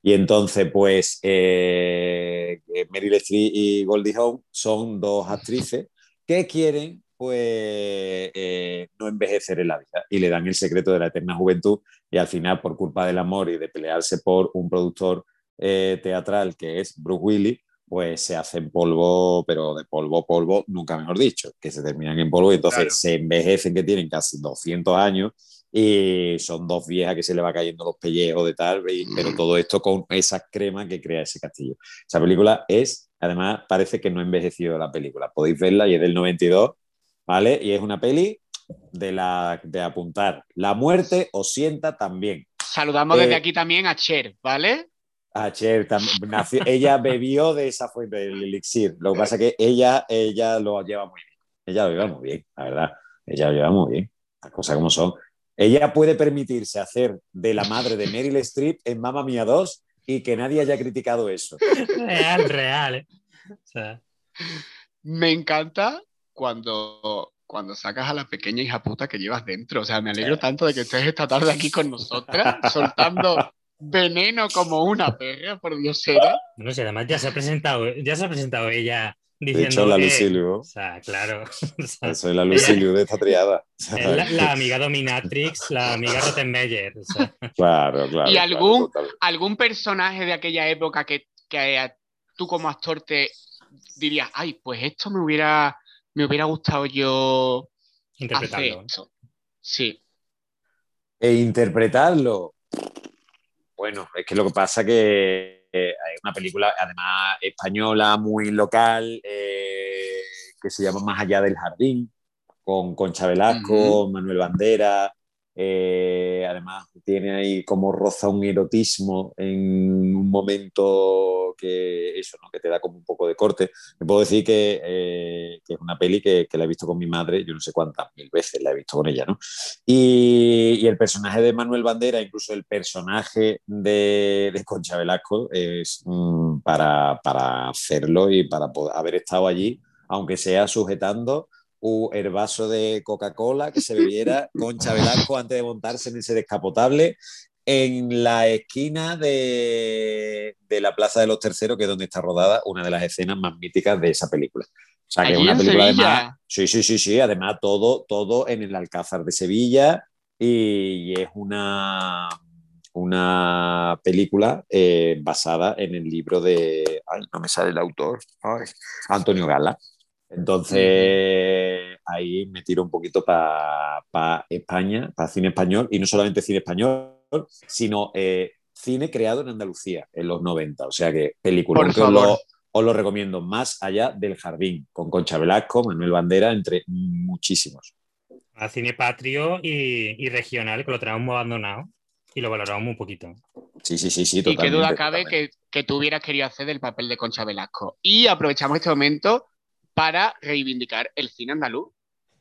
[SPEAKER 4] Y entonces, pues, Meryl Streep y Goldie Hawn son dos actrices que quieren, pues, eh, no envejecer en la vida y le dan el secreto de la eterna juventud y al final, por culpa del amor y de pelearse por un productor eh, teatral que es Bruce Willis, pues se hacen polvo, pero de polvo, polvo, nunca mejor dicho, que se terminan en polvo y entonces
[SPEAKER 2] Claro.
[SPEAKER 4] se envejecen que tienen casi 200 años y son dos viejas que se le va cayendo los pellejos de tal, y- pero todo esto con esa crema que crea ese castillo. Esa película es, además, parece que no ha envejecido la película. Podéis verla y es del 92, ¿vale? Y es una peli de, la, de apuntar. La muerte os sienta también.
[SPEAKER 2] Saludamos desde
[SPEAKER 4] Eh,
[SPEAKER 2] aquí también a Cher, ¿vale?
[SPEAKER 4] Ah, Cher, tam- nació- ella bebió de esa fuente del elixir. Lo que pasa es que ella, ella lo lleva muy bien. Ella lo lleva muy bien, la verdad. Ella lo lleva muy bien. Las cosas como son. Ella puede permitirse hacer de la madre de Meryl Streep en Mamma Mía 2 y que nadie haya criticado eso.
[SPEAKER 3] Real, real. ¿eh? O sea,
[SPEAKER 2] Me encanta cuando, cuando sacas a la pequeña hija puta que llevas dentro. O sea, me alegro tanto de que estés esta tarde aquí con nosotras, soltando veneno como una perra, por Dios era.
[SPEAKER 3] no sé, además ya se ha presentado, ya se ha presentado ella
[SPEAKER 4] De
[SPEAKER 3] diciendo
[SPEAKER 4] hecho, la
[SPEAKER 3] que-
[SPEAKER 4] Lucilio.
[SPEAKER 3] O sea, claro. o sea,
[SPEAKER 4] Soy la Lucilio de esta triada.
[SPEAKER 3] es la, la amiga dominatrix, la amiga Rottenmeier. O sea,
[SPEAKER 4] Claro, claro.
[SPEAKER 2] ¿Y algún-. ¿Algún personaje de aquella época que, que tú como actor te dirías, ay, pues esto me hubiera, me hubiera gustado yo hacer
[SPEAKER 3] interpretarlo.
[SPEAKER 2] esto? Sí.
[SPEAKER 4] E interpretarlo. bueno, es que lo que pasa que eh, hay una película, además española, muy local, eh, que se llama Más allá del jardín, con Concha Velasco, Manuel Bandera, eh, además, tiene ahí como roza un erotismo en un momento que eso, ¿no? que te da como un poco de corte. Me puedo decir que, eh, que es una peli que, que, la he visto con mi madre, yo no sé cuántas mil veces la he visto con ella, ¿no? Y, y el personaje de Manuel Bandera, incluso el personaje de, de Concha Velasco, es mm, para, para hacerlo y para poder haber estado allí, aunque sea sujetando el vaso de Coca-Cola que se bebiera con Velasco antes de montarse en ese descapotable en la esquina de, de, la Plaza de los Terceros, que es donde está rodada una de las escenas más míticas de esa película. O sea, que es una película además. Sí, sí, sí, sí. Además, todo, todo en el Alcázar de Sevilla. Y, y es una, una película eh, basada en el libro de. Ay, no me sale el autor. Ay, Antonio Gala. Entonces, ahí me tiro un poquito para España, para cine español, y no solamente cine español, sino eh, cine creado en Andalucía en los 90. O sea que película que os lo, os lo, recomiendo más allá del jardín, con Concha Velasco, Manuel Bandera, entre muchísimos.
[SPEAKER 3] A cine patrio y, y regional, que lo tenemos abandonado y lo valoramos un poquito.
[SPEAKER 4] Sí, sí, sí, sí.
[SPEAKER 2] y qué duda cabe que, que, tú hubieras querido hacer del papel de Concha Velasco. Y aprovechamos este momento para reivindicar el cine andaluz.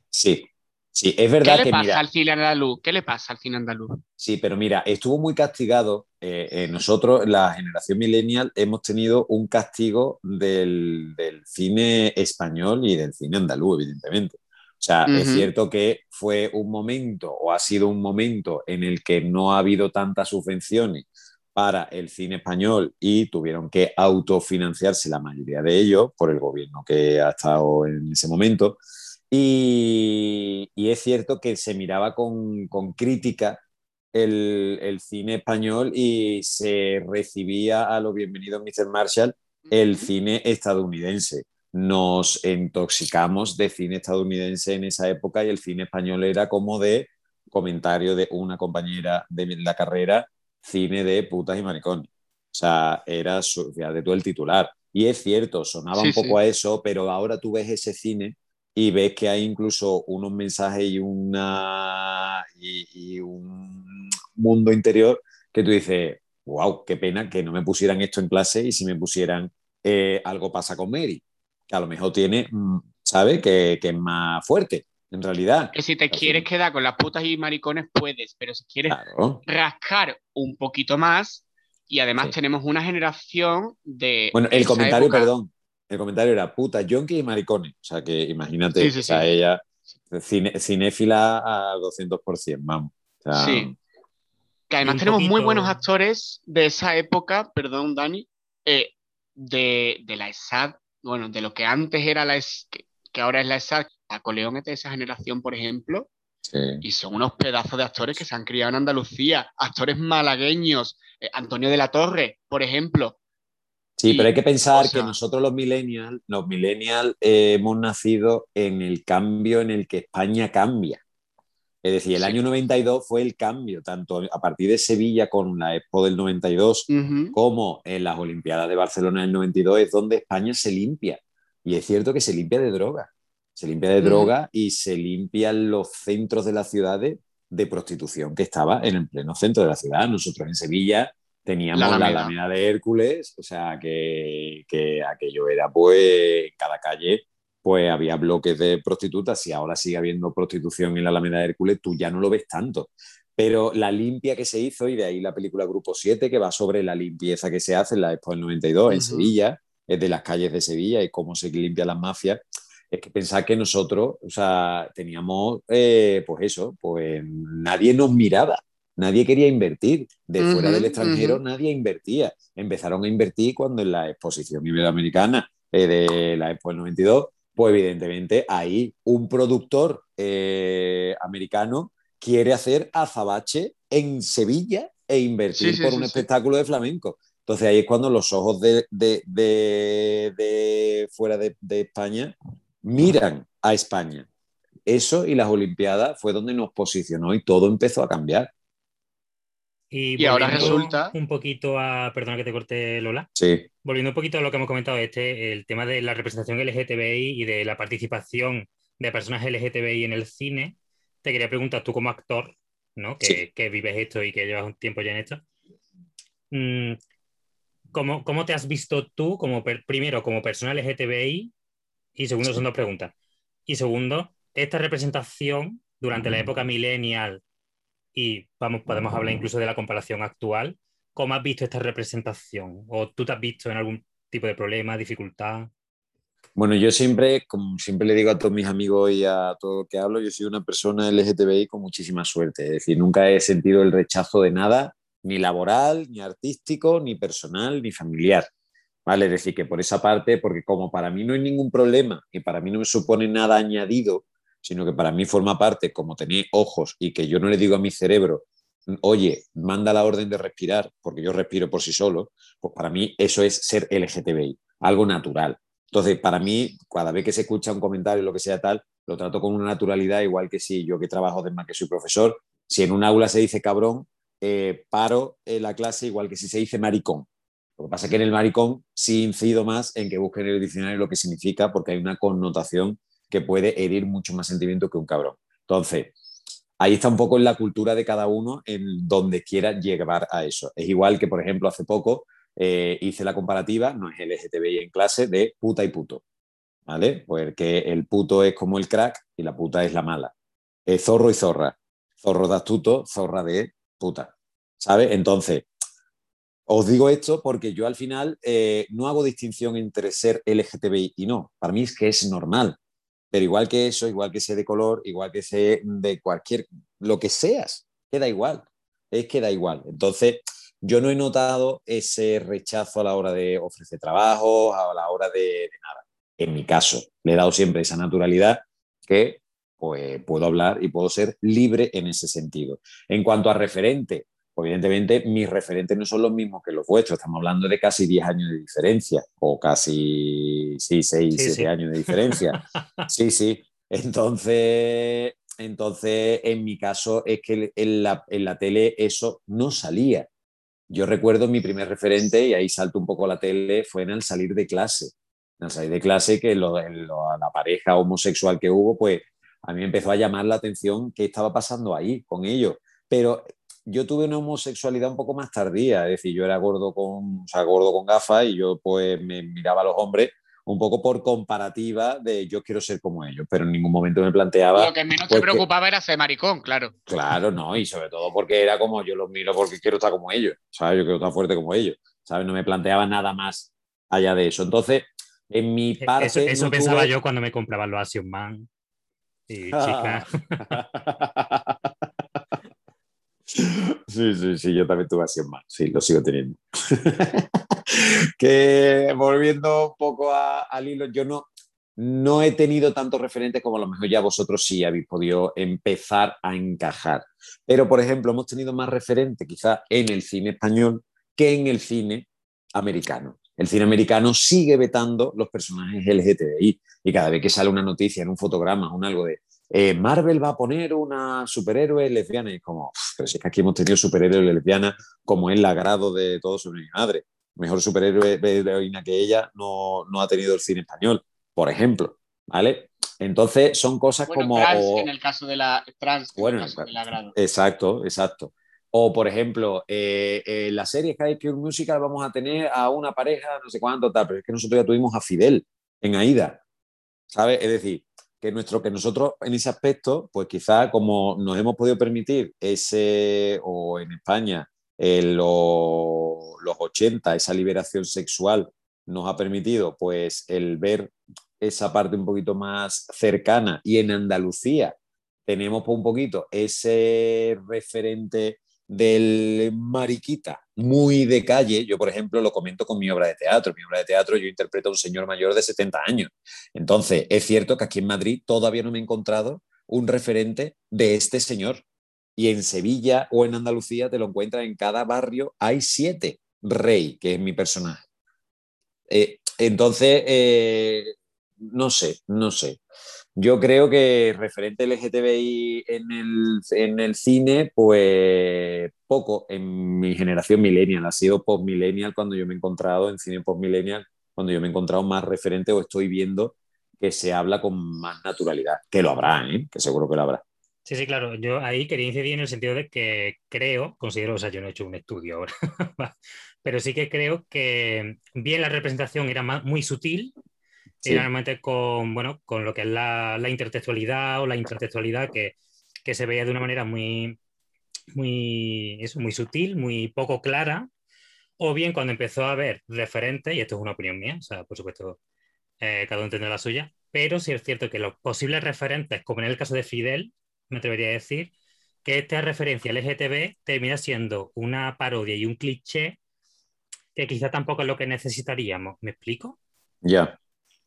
[SPEAKER 4] Sí, sí, es verdad
[SPEAKER 2] ¿Qué
[SPEAKER 4] le
[SPEAKER 2] pasa al cine andaluz? ¿Qué le pasa al cine andaluz?
[SPEAKER 4] Sí, pero mira, estuvo muy castigado. Eh, eh, nosotros, la generación millennial, hemos tenido un castigo del, del, cine español y del cine andaluz, evidentemente. O sea, uh -huh. es cierto que fue un momento o ha sido un momento en el que no ha habido tantas subvenciones para el cine español y tuvieron que autofinanciarse la mayoría de ellos por el gobierno que ha estado en ese momento. Y, y es cierto que se miraba con, con crítica el, el, cine español y se recibía a los bienvenidos Mr. Marshall el cine estadounidense. Nos intoxicamos de cine estadounidense en esa época y el cine español era como de comentario de una compañera de la carrera cine de putas y maricones. O sea, era de todo el titular. Y es cierto, sonaba sí, un poco sí. a eso, pero ahora tú ves ese cine y ves que hay incluso unos mensajes y, una, y, y un mundo interior que tú dices, wow, qué pena que no me pusieran esto en clase y si me pusieran eh, algo pasa con Mary, que a lo mejor tiene, mm, ¿sabe? Que, que es más fuerte en realidad.
[SPEAKER 2] Que si te Así. quieres quedar con las putas y maricones, puedes, pero si quieres claro. rascar un poquito más, y además sí. tenemos una generación de.
[SPEAKER 4] Bueno, el comentario, época... perdón, el comentario era puta, yonki y maricones. O sea que imagínate, sí, sí, o sea, ella, cine, cinéfila a 200%, vamos. O sea,
[SPEAKER 2] sí. Que además tenemos poquito... muy buenos actores de esa época, perdón, Dani, eh, de, de, la ESAD, bueno, de lo que antes era la ESAD, que, que ahora es la ESAD, Paco León es de esa generación, por ejemplo, sí. y son unos pedazos de actores que se han criado en Andalucía, actores malagueños, eh, Antonio de la Torre, por ejemplo.
[SPEAKER 4] Sí, y, pero hay que pensar o sea, que nosotros los millennials, los millennials eh, hemos nacido en el cambio en el que España cambia. Es decir, el sí. año 92 fue el cambio, tanto a partir de Sevilla con la Expo del 92 uh -huh. como en las Olimpiadas de Barcelona del 92, es donde España se limpia. Y es cierto que se limpia de droga se limpia de droga y se limpian los centros de las ciudades de prostitución que estaba en el pleno centro de la ciudad. Nosotros en Sevilla teníamos la, la lámina de Hércules, o sea que, que, aquello era pues en cada calle pues había bloques de prostitutas y ahora sigue habiendo prostitución en la lámina de Hércules, tú ya no lo ves tanto. Pero la limpia que se hizo, y de ahí la película Grupo 7, que va sobre la limpieza que se hace en la Expo del 92 uh -huh. en Sevilla, es de las calles de Sevilla y cómo se limpian las mafias, es que pensar que nosotros, o sea, teníamos, eh, pues eso, pues nadie nos miraba, nadie quería invertir. De uh -huh, fuera del extranjero uh -huh. nadie invertía. Empezaron a invertir cuando en la exposición iberoamericana eh, de la Expo del 92, pues evidentemente ahí un productor eh, americano quiere hacer azabache en Sevilla e invertir sí, sí, por sí, un espectáculo de flamenco. Entonces ahí es cuando los ojos de, de, de, de fuera de, España miran a España. Eso y las Olimpiadas fue donde nos posicionó y todo empezó a cambiar.
[SPEAKER 3] Y,
[SPEAKER 2] Y ahora
[SPEAKER 3] volviendo
[SPEAKER 2] resulta-
[SPEAKER 3] Un poquito a. Perdona que te corte, Lola.
[SPEAKER 4] Sí,
[SPEAKER 3] Volviendo un poquito a lo que hemos comentado, este, el tema de la representación LGTBI y de la participación de personas LGTBI en el cine, te quería preguntar tú como actor, ¿no? Que,
[SPEAKER 4] Sí.
[SPEAKER 3] que vives esto y que llevas un tiempo ya en esto. mm, ¿Cómo, cómo te has visto tú como per- primero como persona LGTBI? Y segundo, son dos preguntas. Y segundo, esta representación durante la época millennial y vamos, podemos hablar incluso de la comparación actual, ¿cómo has visto esta representación? ¿O tú te has visto en algún tipo de problema, dificultad?
[SPEAKER 4] Bueno, yo siempre, como siempre le digo a todos mis amigos y a todo lo que hablo, yo soy una persona LGTBI con muchísima suerte. Es decir, nunca he sentido el rechazo de nada, ni laboral, ni artístico, ni personal, ni familiar. ¿Vale? Es decir, que por esa parte, porque como para mí no hay ningún problema y para mí no me supone nada añadido, sino que para mí forma parte, como tener ojos y que yo no le digo a mi cerebro, oye, manda la orden de respirar, porque yo respiro por sí solo, pues para mí eso es ser LGTBI, algo natural. Entonces, para mí, cada vez que se escucha un comentario, lo que sea tal, lo trato con una naturalidad, igual que si yo que trabajo de más que soy profesor, si en un aula se dice cabrón, eh, paro en la clase igual que si se dice maricón. Lo que pasa es que en el maricón sí incido más en que busquen en el diccionario lo que significa, porque hay una connotación que puede herir mucho más sentimiento que un cabrón. Entonces, ahí está un poco en la cultura de cada uno, en donde quiera llegar a eso. Es igual que, por ejemplo, hace poco eh, hice la comparativa, no es LGTBI en clase, de puta y puto. ¿Vale? Porque el puto es como el crack y la puta es la mala. Es zorro y zorra. Zorro de astuto, zorra de puta. ¿Sabes? Entonces, os digo esto porque yo al final eh, no hago distinción entre ser LGTBI y no. Para mí es que es normal. Pero igual que eso, igual que sé de color, igual que sé de cualquier, lo que seas, queda igual. Es que da igual. Entonces, yo no he notado ese rechazo a la hora de ofrecer trabajo, a la hora de, de nada. En mi caso, le he dado siempre esa naturalidad que pues, puedo hablar y puedo ser libre en ese sentido. En cuanto a referente, evidentemente mis referentes no son los mismos que los vuestros. Estamos hablando de casi 10 años de diferencia, o casi, sí, 6,
[SPEAKER 3] Sí,
[SPEAKER 4] 7
[SPEAKER 3] sí.
[SPEAKER 4] años de diferencia. Sí, sí. Entonces, entonces, en mi caso, es que en la, en la tele eso no salía. Yo recuerdo mi primer referente, y ahí salto un poco a la tele, fue en el salir de clase. En el salir de clase, que lo, lo- la pareja homosexual que hubo, pues a mí me empezó a llamar la atención qué estaba pasando ahí con ellos. Pero yo tuve una homosexualidad un poco más tardía, es decir, yo era gordo con, o sea, gordo con gafas y yo pues me miraba a los hombres un poco por comparativa de yo quiero ser como ellos, pero en ningún momento me planteaba,
[SPEAKER 2] Lo que menos
[SPEAKER 4] pues
[SPEAKER 2] te
[SPEAKER 4] que-
[SPEAKER 2] preocupaba era ser maricón, claro.
[SPEAKER 4] claro, no, y sobre todo porque era como yo los miro porque quiero estar como ellos, ¿sabes? Yo quiero estar fuerte como ellos, ¿sabes? No me planteaba nada más allá de eso. Entonces, en mi parte...
[SPEAKER 3] E, Eso, eso
[SPEAKER 4] no
[SPEAKER 3] pensaba
[SPEAKER 4] tuve-
[SPEAKER 3] yo cuando me compraban los Action Man. Y
[SPEAKER 4] Ah. Sí, sí, sí, yo también tuve así más, sí, lo sigo teniendo. que volviendo un poco a- al hilo, yo no, no he tenido tantos referentes como a lo mejor ya vosotros sí habéis podido empezar a encajar. Pero, por ejemplo, hemos tenido más referentes quizás en el cine español que en el cine americano. El cine americano sigue vetando los personajes LGTBI y cada vez que sale una noticia en un fotograma, un algo de eh, Marvel va a poner una superhéroe lesbiana y es como, "Uf, pero si es que aquí hemos tenido superhéroes lesbianas como el agrado de todo sobre mi madre. Mejor superhéroe heroína que ella no, no ha tenido el cine español, por ejemplo, ¿vale? Entonces son cosas
[SPEAKER 2] Bueno,
[SPEAKER 4] como...
[SPEAKER 2] trans
[SPEAKER 4] o-
[SPEAKER 2] en el caso de la trans, en
[SPEAKER 4] Bueno,
[SPEAKER 2] el caso
[SPEAKER 4] claro.
[SPEAKER 2] del agrado.
[SPEAKER 4] Exacto, exacto. O, por ejemplo, eh, en la serie High School Musical vamos a tener a una pareja, no sé cuánto, tal, pero es que nosotros ya tuvimos a Fidel en Aida, ¿sabes? Es decir, que, nuestro, que nosotros en ese aspecto, pues quizá como nos hemos podido permitir ese, o en España, en lo- los 80, esa liberación sexual nos ha permitido, pues, el ver esa parte un poquito más cercana. Y en Andalucía tenemos pues, un poquito ese referente del mariquita muy de calle. Yo, por ejemplo, lo comento con mi obra de teatro. Mi obra de teatro yo interpreto a un señor mayor de 70 años. Entonces, es cierto que aquí en Madrid todavía no me he encontrado un referente de este señor. Y en Sevilla o en Andalucía te lo encuentras en cada barrio. Hay siete. Rey, que es mi personaje. Eh, entonces, eh, no sé, no sé. Yo creo que referente LGTBI en el, en el cine, pues poco en mi generación millennial, ha sido post-millennial cuando yo me he encontrado en cine post-millennial, cuando yo me he encontrado más referente o estoy viendo que se habla con más naturalidad, que lo habrá, ¿eh? que seguro que lo habrá.
[SPEAKER 3] Sí, sí, claro. Yo ahí quería incidir en el sentido de que creo, considero, o sea, yo no he hecho un estudio ahora, pero sí que creo que bien la representación era muy sutil, sí. era realmente con, bueno, con lo que es la, la intertextualidad o la intertextualidad que, que, se veía de una manera muy, muy, eso, muy sutil, muy poco clara, o bien cuando empezó a haber referentes, y esto es una opinión mía, o sea, por supuesto, eh, cada uno tendrá la suya, pero sí es cierto que los posibles referentes, como en el caso de Fidel, me atrevería a decir, que esta referencia LGTB termina siendo una parodia y un cliché que quizá tampoco es lo que necesitaríamos. ¿Me explico?
[SPEAKER 4] Ya.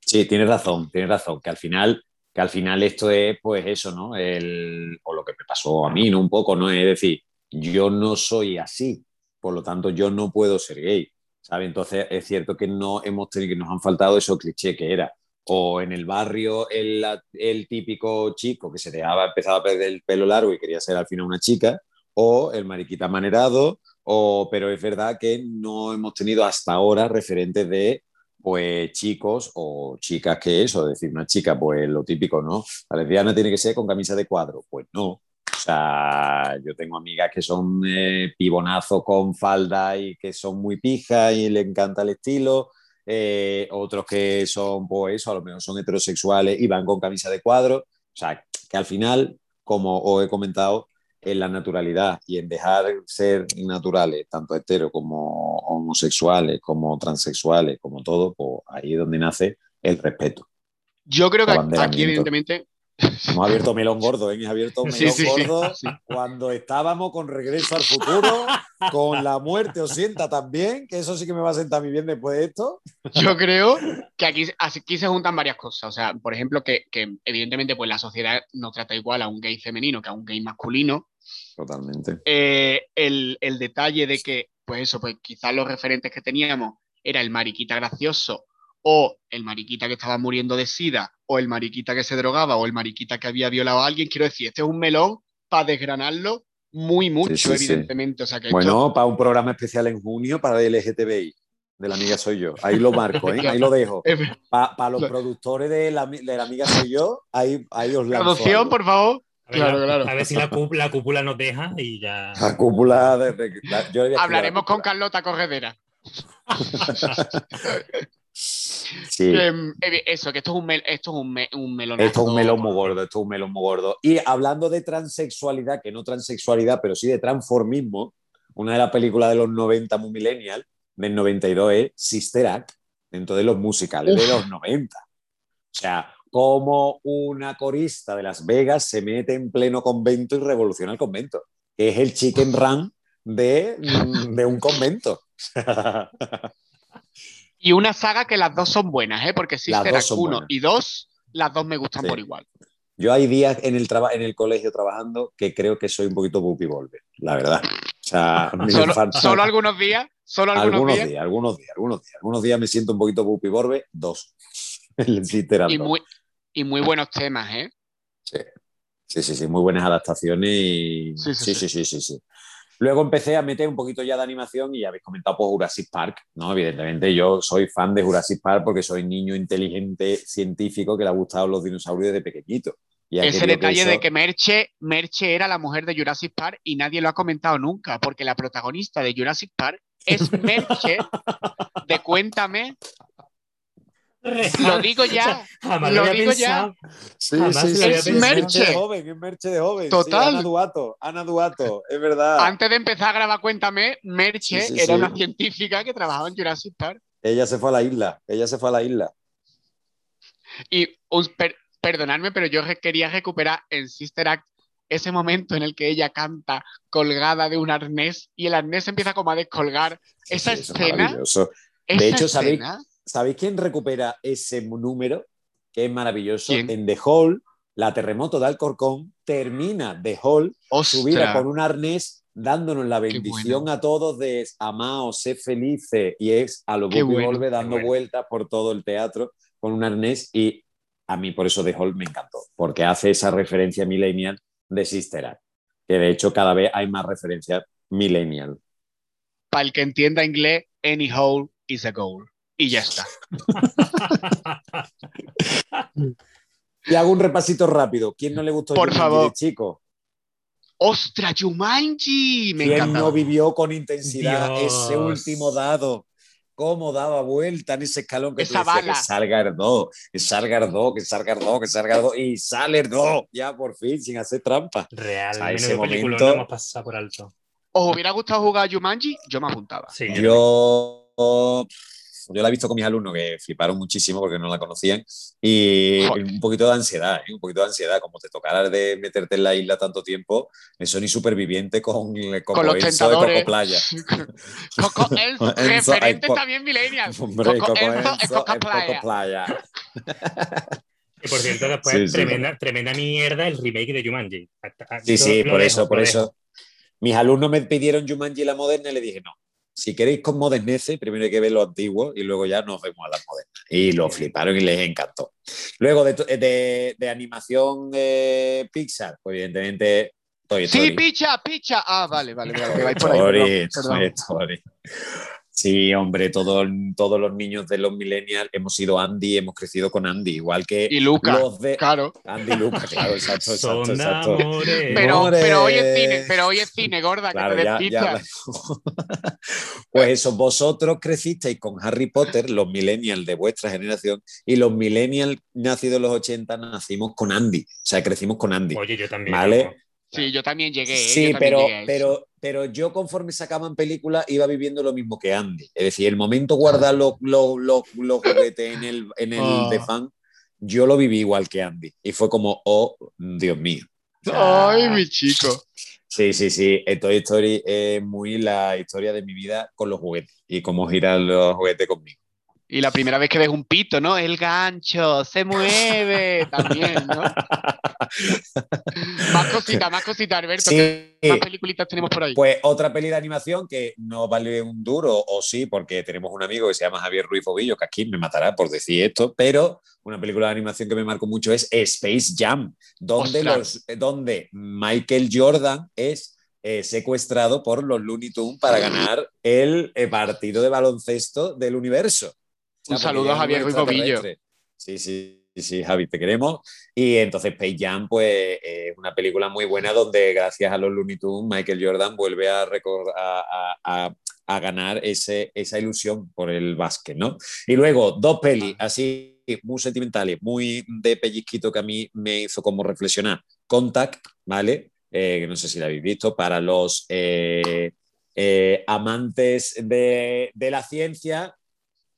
[SPEAKER 4] Sí, tienes razón, tienes razón, que al final, que al final esto es, pues eso, ¿no? El, o lo que me pasó a mí, ¿no? Un poco, ¿no? Es decir, yo no soy así, por lo tanto, yo no puedo ser gay, ¿sabes? Entonces, es cierto que no hemos tenido, que nos han faltado esos clichés que era, o en el barrio el, el, típico chico que se dejaba, empezaba a perder el pelo largo y quería ser al final una chica, o el mariquita manerado, o, pero es verdad que no hemos tenido hasta ahora referentes de pues chicos o chicas que eso, decir, una chica, pues lo típico, ¿no? La lesbiana tiene que ser con camisa de cuadro, pues no. O sea, yo tengo amigas que son eh, pibonazos con falda y que son muy pijas y le encanta el estilo, eh, otros que son, pues eso, a lo mejor son heterosexuales y van con camisa de cuadro. O sea, que al final, como os he comentado, en la naturalidad y en dejar ser naturales, tanto hetero como homosexuales, como transexuales, como todo, pues ahí es donde nace el respeto.
[SPEAKER 2] Yo creo que aquí, evidentemente,
[SPEAKER 4] Hemos abierto melón gordo, ¿eh? Hemos abierto melón sí, sí, gordo sí. cuando estábamos con Regreso al Futuro, con La Muerte os sienta también, que eso sí que me va a sentar muy bien después de esto.
[SPEAKER 2] Yo creo que aquí, aquí se juntan varias cosas. O sea, por ejemplo, que, que, evidentemente pues la sociedad no trata igual a un gay femenino que a un gay masculino.
[SPEAKER 4] Totalmente.
[SPEAKER 2] Eh, el, el detalle de que, pues eso, pues quizás los referentes que teníamos era el mariquita gracioso o el mariquita que estaba muriendo de sida, o el mariquita que se drogaba, o el mariquita que había violado a alguien. Quiero decir, este es un melón para desgranarlo muy mucho, sí, sí, evidentemente. Sí. O sea que
[SPEAKER 4] bueno, esto... para un programa especial en junio para el LGTBI. De la amiga soy yo. Ahí lo marco, ¿eh? ahí lo dejo. Para pa los productores de la, de la, amiga soy yo, ahí, ahí os lanzo.
[SPEAKER 2] Traducción, por favor.
[SPEAKER 3] A ver, claro, claro. a ver si la cúpula, la cúpula, nos deja y ya.
[SPEAKER 4] La cúpula. De, de, la,
[SPEAKER 2] yo Hablaremos la con Carlota Corredera.
[SPEAKER 4] Sí.
[SPEAKER 2] Eh, eso, que esto es un, mel, esto es un, me, un melón.
[SPEAKER 4] Esto es un melón muy gordo, esto es un melón muy gordo. Y hablando de transexualidad, que no transexualidad, pero sí de transformismo, una de las películas de los 90 muy millennial, del 92 es Sister Act, dentro de los musicales Uf. de los 90. O sea, como una corista de Las Vegas se mete en pleno convento y revoluciona el convento, es el chicken run de, de un convento.
[SPEAKER 2] Y una saga que las dos son buenas, ¿eh? porque Sister Act 1 y 2, las dos me gustan sí. por igual.
[SPEAKER 4] Yo hay días en el, en el colegio trabajando que creo que soy un poquito Bupi Volver, la verdad. O sea,
[SPEAKER 2] ¿Solo, ¿Solo, algunos días? ¿Solo algunos,
[SPEAKER 4] algunos
[SPEAKER 2] días?
[SPEAKER 4] días? Algunos días, algunos días. Algunos días me siento un poquito Bupi Volver, dos.
[SPEAKER 2] y muy, y muy buenos temas, ¿eh?
[SPEAKER 4] Sí. Sí, sí, sí, muy buenas adaptaciones y... Sí, sí, sí, sí, sí, sí. Luego empecé a meter un poquito ya de animación y ya habéis comentado por Jurassic Park, ¿no? Evidentemente yo soy fan de Jurassic Park porque soy niño inteligente científico que le ha gustado los dinosaurios desde pequeñito.
[SPEAKER 2] Y Ese detalle que eso... de que Merche, Merche era la mujer de Jurassic Park y nadie lo ha comentado nunca, porque la protagonista de Jurassic Park es Merche de Cuéntame lo digo ya.
[SPEAKER 3] Jamás
[SPEAKER 2] lo,
[SPEAKER 3] lo
[SPEAKER 2] digo
[SPEAKER 3] pensado.
[SPEAKER 2] ya.
[SPEAKER 4] Sí, sí, sí,
[SPEAKER 2] es Merche.
[SPEAKER 4] de joven, es Merche de joven.
[SPEAKER 2] Total.
[SPEAKER 4] Sí, Ana Duato, Ana Duato, es verdad.
[SPEAKER 2] Antes de empezar a grabar Cuéntame, Merche sí, sí, era una científica que trabajaba en Jurassic Park.
[SPEAKER 4] Ella se fue a la isla, ella se fue a la isla.
[SPEAKER 2] Y un, per, perdonadme, pero yo quería recuperar en Sister Act ese momento en el que ella canta colgada de un arnés y el arnés empieza como a descolgar. esa escena.
[SPEAKER 4] De hecho, ¿sabéis? ¿Sabéis quién recupera ese número? Que es maravilloso.
[SPEAKER 2] ¿Quién?
[SPEAKER 4] En The Hall, la terremoto de Alcorcón termina The Hall
[SPEAKER 2] Ostras.
[SPEAKER 4] subida con un arnés dándonos la bendición bueno. a todos de amaos, sé felices y es a lo que bueno, vuelve dando bueno. vueltas por todo el teatro con un arnés y a mí por eso The Hall me encantó, porque hace esa referencia millennial de Sister Act, que de hecho cada vez hay más referencias millennial.
[SPEAKER 2] Para el que entienda inglés, any hole is a goal. Y ya está.
[SPEAKER 4] Y hago un repasito rápido. ¿Quién no le gustó
[SPEAKER 2] Por
[SPEAKER 4] Jumanji
[SPEAKER 2] favor.
[SPEAKER 4] de chico?
[SPEAKER 2] ¡Ostras, Jumanji! Me
[SPEAKER 4] ¿Quién
[SPEAKER 2] encanta.
[SPEAKER 4] no vivió con intensidad
[SPEAKER 3] Dios.
[SPEAKER 4] ese último dado? ¿Cómo daba vuelta en ese escalón que tú
[SPEAKER 2] Esa
[SPEAKER 4] decías,
[SPEAKER 2] bala.
[SPEAKER 4] que salga Ardó, que salga Ardó, que salga Ardó, que salga Ardó, y sale Ardó, ya por fin, sin hacer trampa.
[SPEAKER 3] Real,
[SPEAKER 4] A ese momento-
[SPEAKER 3] no hemos pasado por alto.
[SPEAKER 2] ¿Os hubiera gustado jugar a Jumanji? Yo me apuntaba.
[SPEAKER 3] Sí,
[SPEAKER 4] Yo, yo la he visto con mis alumnos que fliparon muchísimo porque no la conocían y
[SPEAKER 2] Joder.
[SPEAKER 4] un poquito de ansiedad, ¿eh? un poquito de ansiedad, como te tocara de meterte en la isla tanto tiempo, eso ni superviviente con, con,
[SPEAKER 2] Con los
[SPEAKER 4] Enzo de
[SPEAKER 2] tentadores.
[SPEAKER 4] Coco Playa.
[SPEAKER 2] Coco Enzo,
[SPEAKER 4] Enzo,
[SPEAKER 2] referente también millennial.
[SPEAKER 4] Hombre,
[SPEAKER 2] Coco
[SPEAKER 4] Coco
[SPEAKER 2] Enzo
[SPEAKER 4] Enzo
[SPEAKER 2] es Coco
[SPEAKER 4] en Coco
[SPEAKER 2] Playa.
[SPEAKER 4] Playa.
[SPEAKER 3] Que por cierto, después,
[SPEAKER 4] Sí, sí.
[SPEAKER 3] tremenda, tremenda mierda el remake de Jumanji. Hasta-
[SPEAKER 4] Sí, sí, por
[SPEAKER 3] dejo,
[SPEAKER 4] eso, por eso.
[SPEAKER 3] dejo.
[SPEAKER 4] Mis alumnos me pidieron Jumanji la moderna y le dije, no, si queréis con modernece, primero hay que ver lo antiguo y luego ya nos vemos a las modernas. Y lo fliparon y les encantó. Luego de, de- de animación de Pixar, pues evidentemente Toy Story.
[SPEAKER 2] Sí, picha, picha. Ah, vale, vale, vale, que vais por ahí.
[SPEAKER 4] Story,
[SPEAKER 2] perdón, perdón.
[SPEAKER 4] Toy Story. Sí, hombre, todo- todos los niños de los millennials hemos sido Andy, hemos crecido con Andy, igual que
[SPEAKER 2] Y Luca,
[SPEAKER 4] los de
[SPEAKER 2] claro.
[SPEAKER 4] Andy y Luca, claro, exacto, exacto,
[SPEAKER 3] Son
[SPEAKER 4] exacto.
[SPEAKER 3] amores.
[SPEAKER 2] Pero, pero hoy es cine, pero hoy es cine, gorda,
[SPEAKER 4] Claro,
[SPEAKER 2] que te
[SPEAKER 4] ya, pues eso, vosotros crecisteis con Harry Potter, los millennials de vuestra generación, y los millennials nacidos en los 80 nacimos con Andy, o sea, crecimos con Andy.
[SPEAKER 3] Oye, yo también.
[SPEAKER 4] Vale.
[SPEAKER 2] Sí, yo también llegué. ¿eh?
[SPEAKER 4] Sí,
[SPEAKER 2] también llegué
[SPEAKER 4] pero, pero yo conforme sacaban películas iba viviendo lo mismo que Andy. Es decir, el momento guardar los, los, los, los juguetes en el, en el
[SPEAKER 2] Oh.
[SPEAKER 4] de fan, yo lo viví igual que Andy. Y fue como, oh, Dios mío. O sea,
[SPEAKER 2] Ay, mi chico.
[SPEAKER 4] Sí, sí, sí. Eh, Toy Story es muy la historia de mi vida con los juguetes y cómo giran los juguetes conmigo.
[SPEAKER 2] Y la primera vez que ves un pito, ¿no? El gancho, se mueve también, ¿no? más cositas, más cositas, Alberto. ¿Qué más peliculitas tenemos por ahí?
[SPEAKER 4] pues otra peli de animación que no vale un duro, o sí, porque tenemos un amigo que se llama Javier Ruiz Ovillo, que aquí me matará por decir esto, pero una película de animación que me marcó mucho es Space Jam, donde, los, donde Michael Jordan es eh, secuestrado por los Looney Tunes para ganar el eh, partido de baloncesto del universo.
[SPEAKER 2] Un
[SPEAKER 4] porque
[SPEAKER 2] saludo a Javier Ruiz
[SPEAKER 4] extraterrestres. Sí, sí, sí, Javi, te queremos. Y entonces Space Jam, pues, es una película muy buena donde gracias a los Looney Tunes, Michael Jordan vuelve a, recor- a, a- a- a ganar ese, esa ilusión por el básquet, ¿no? Y luego, dos pelis así muy sentimentales, muy de pellizquito que a mí me hizo como reflexionar. Contact, ¿vale? Eh, no sé si la habéis visto, para los eh, eh, amantes de, de la ciencia,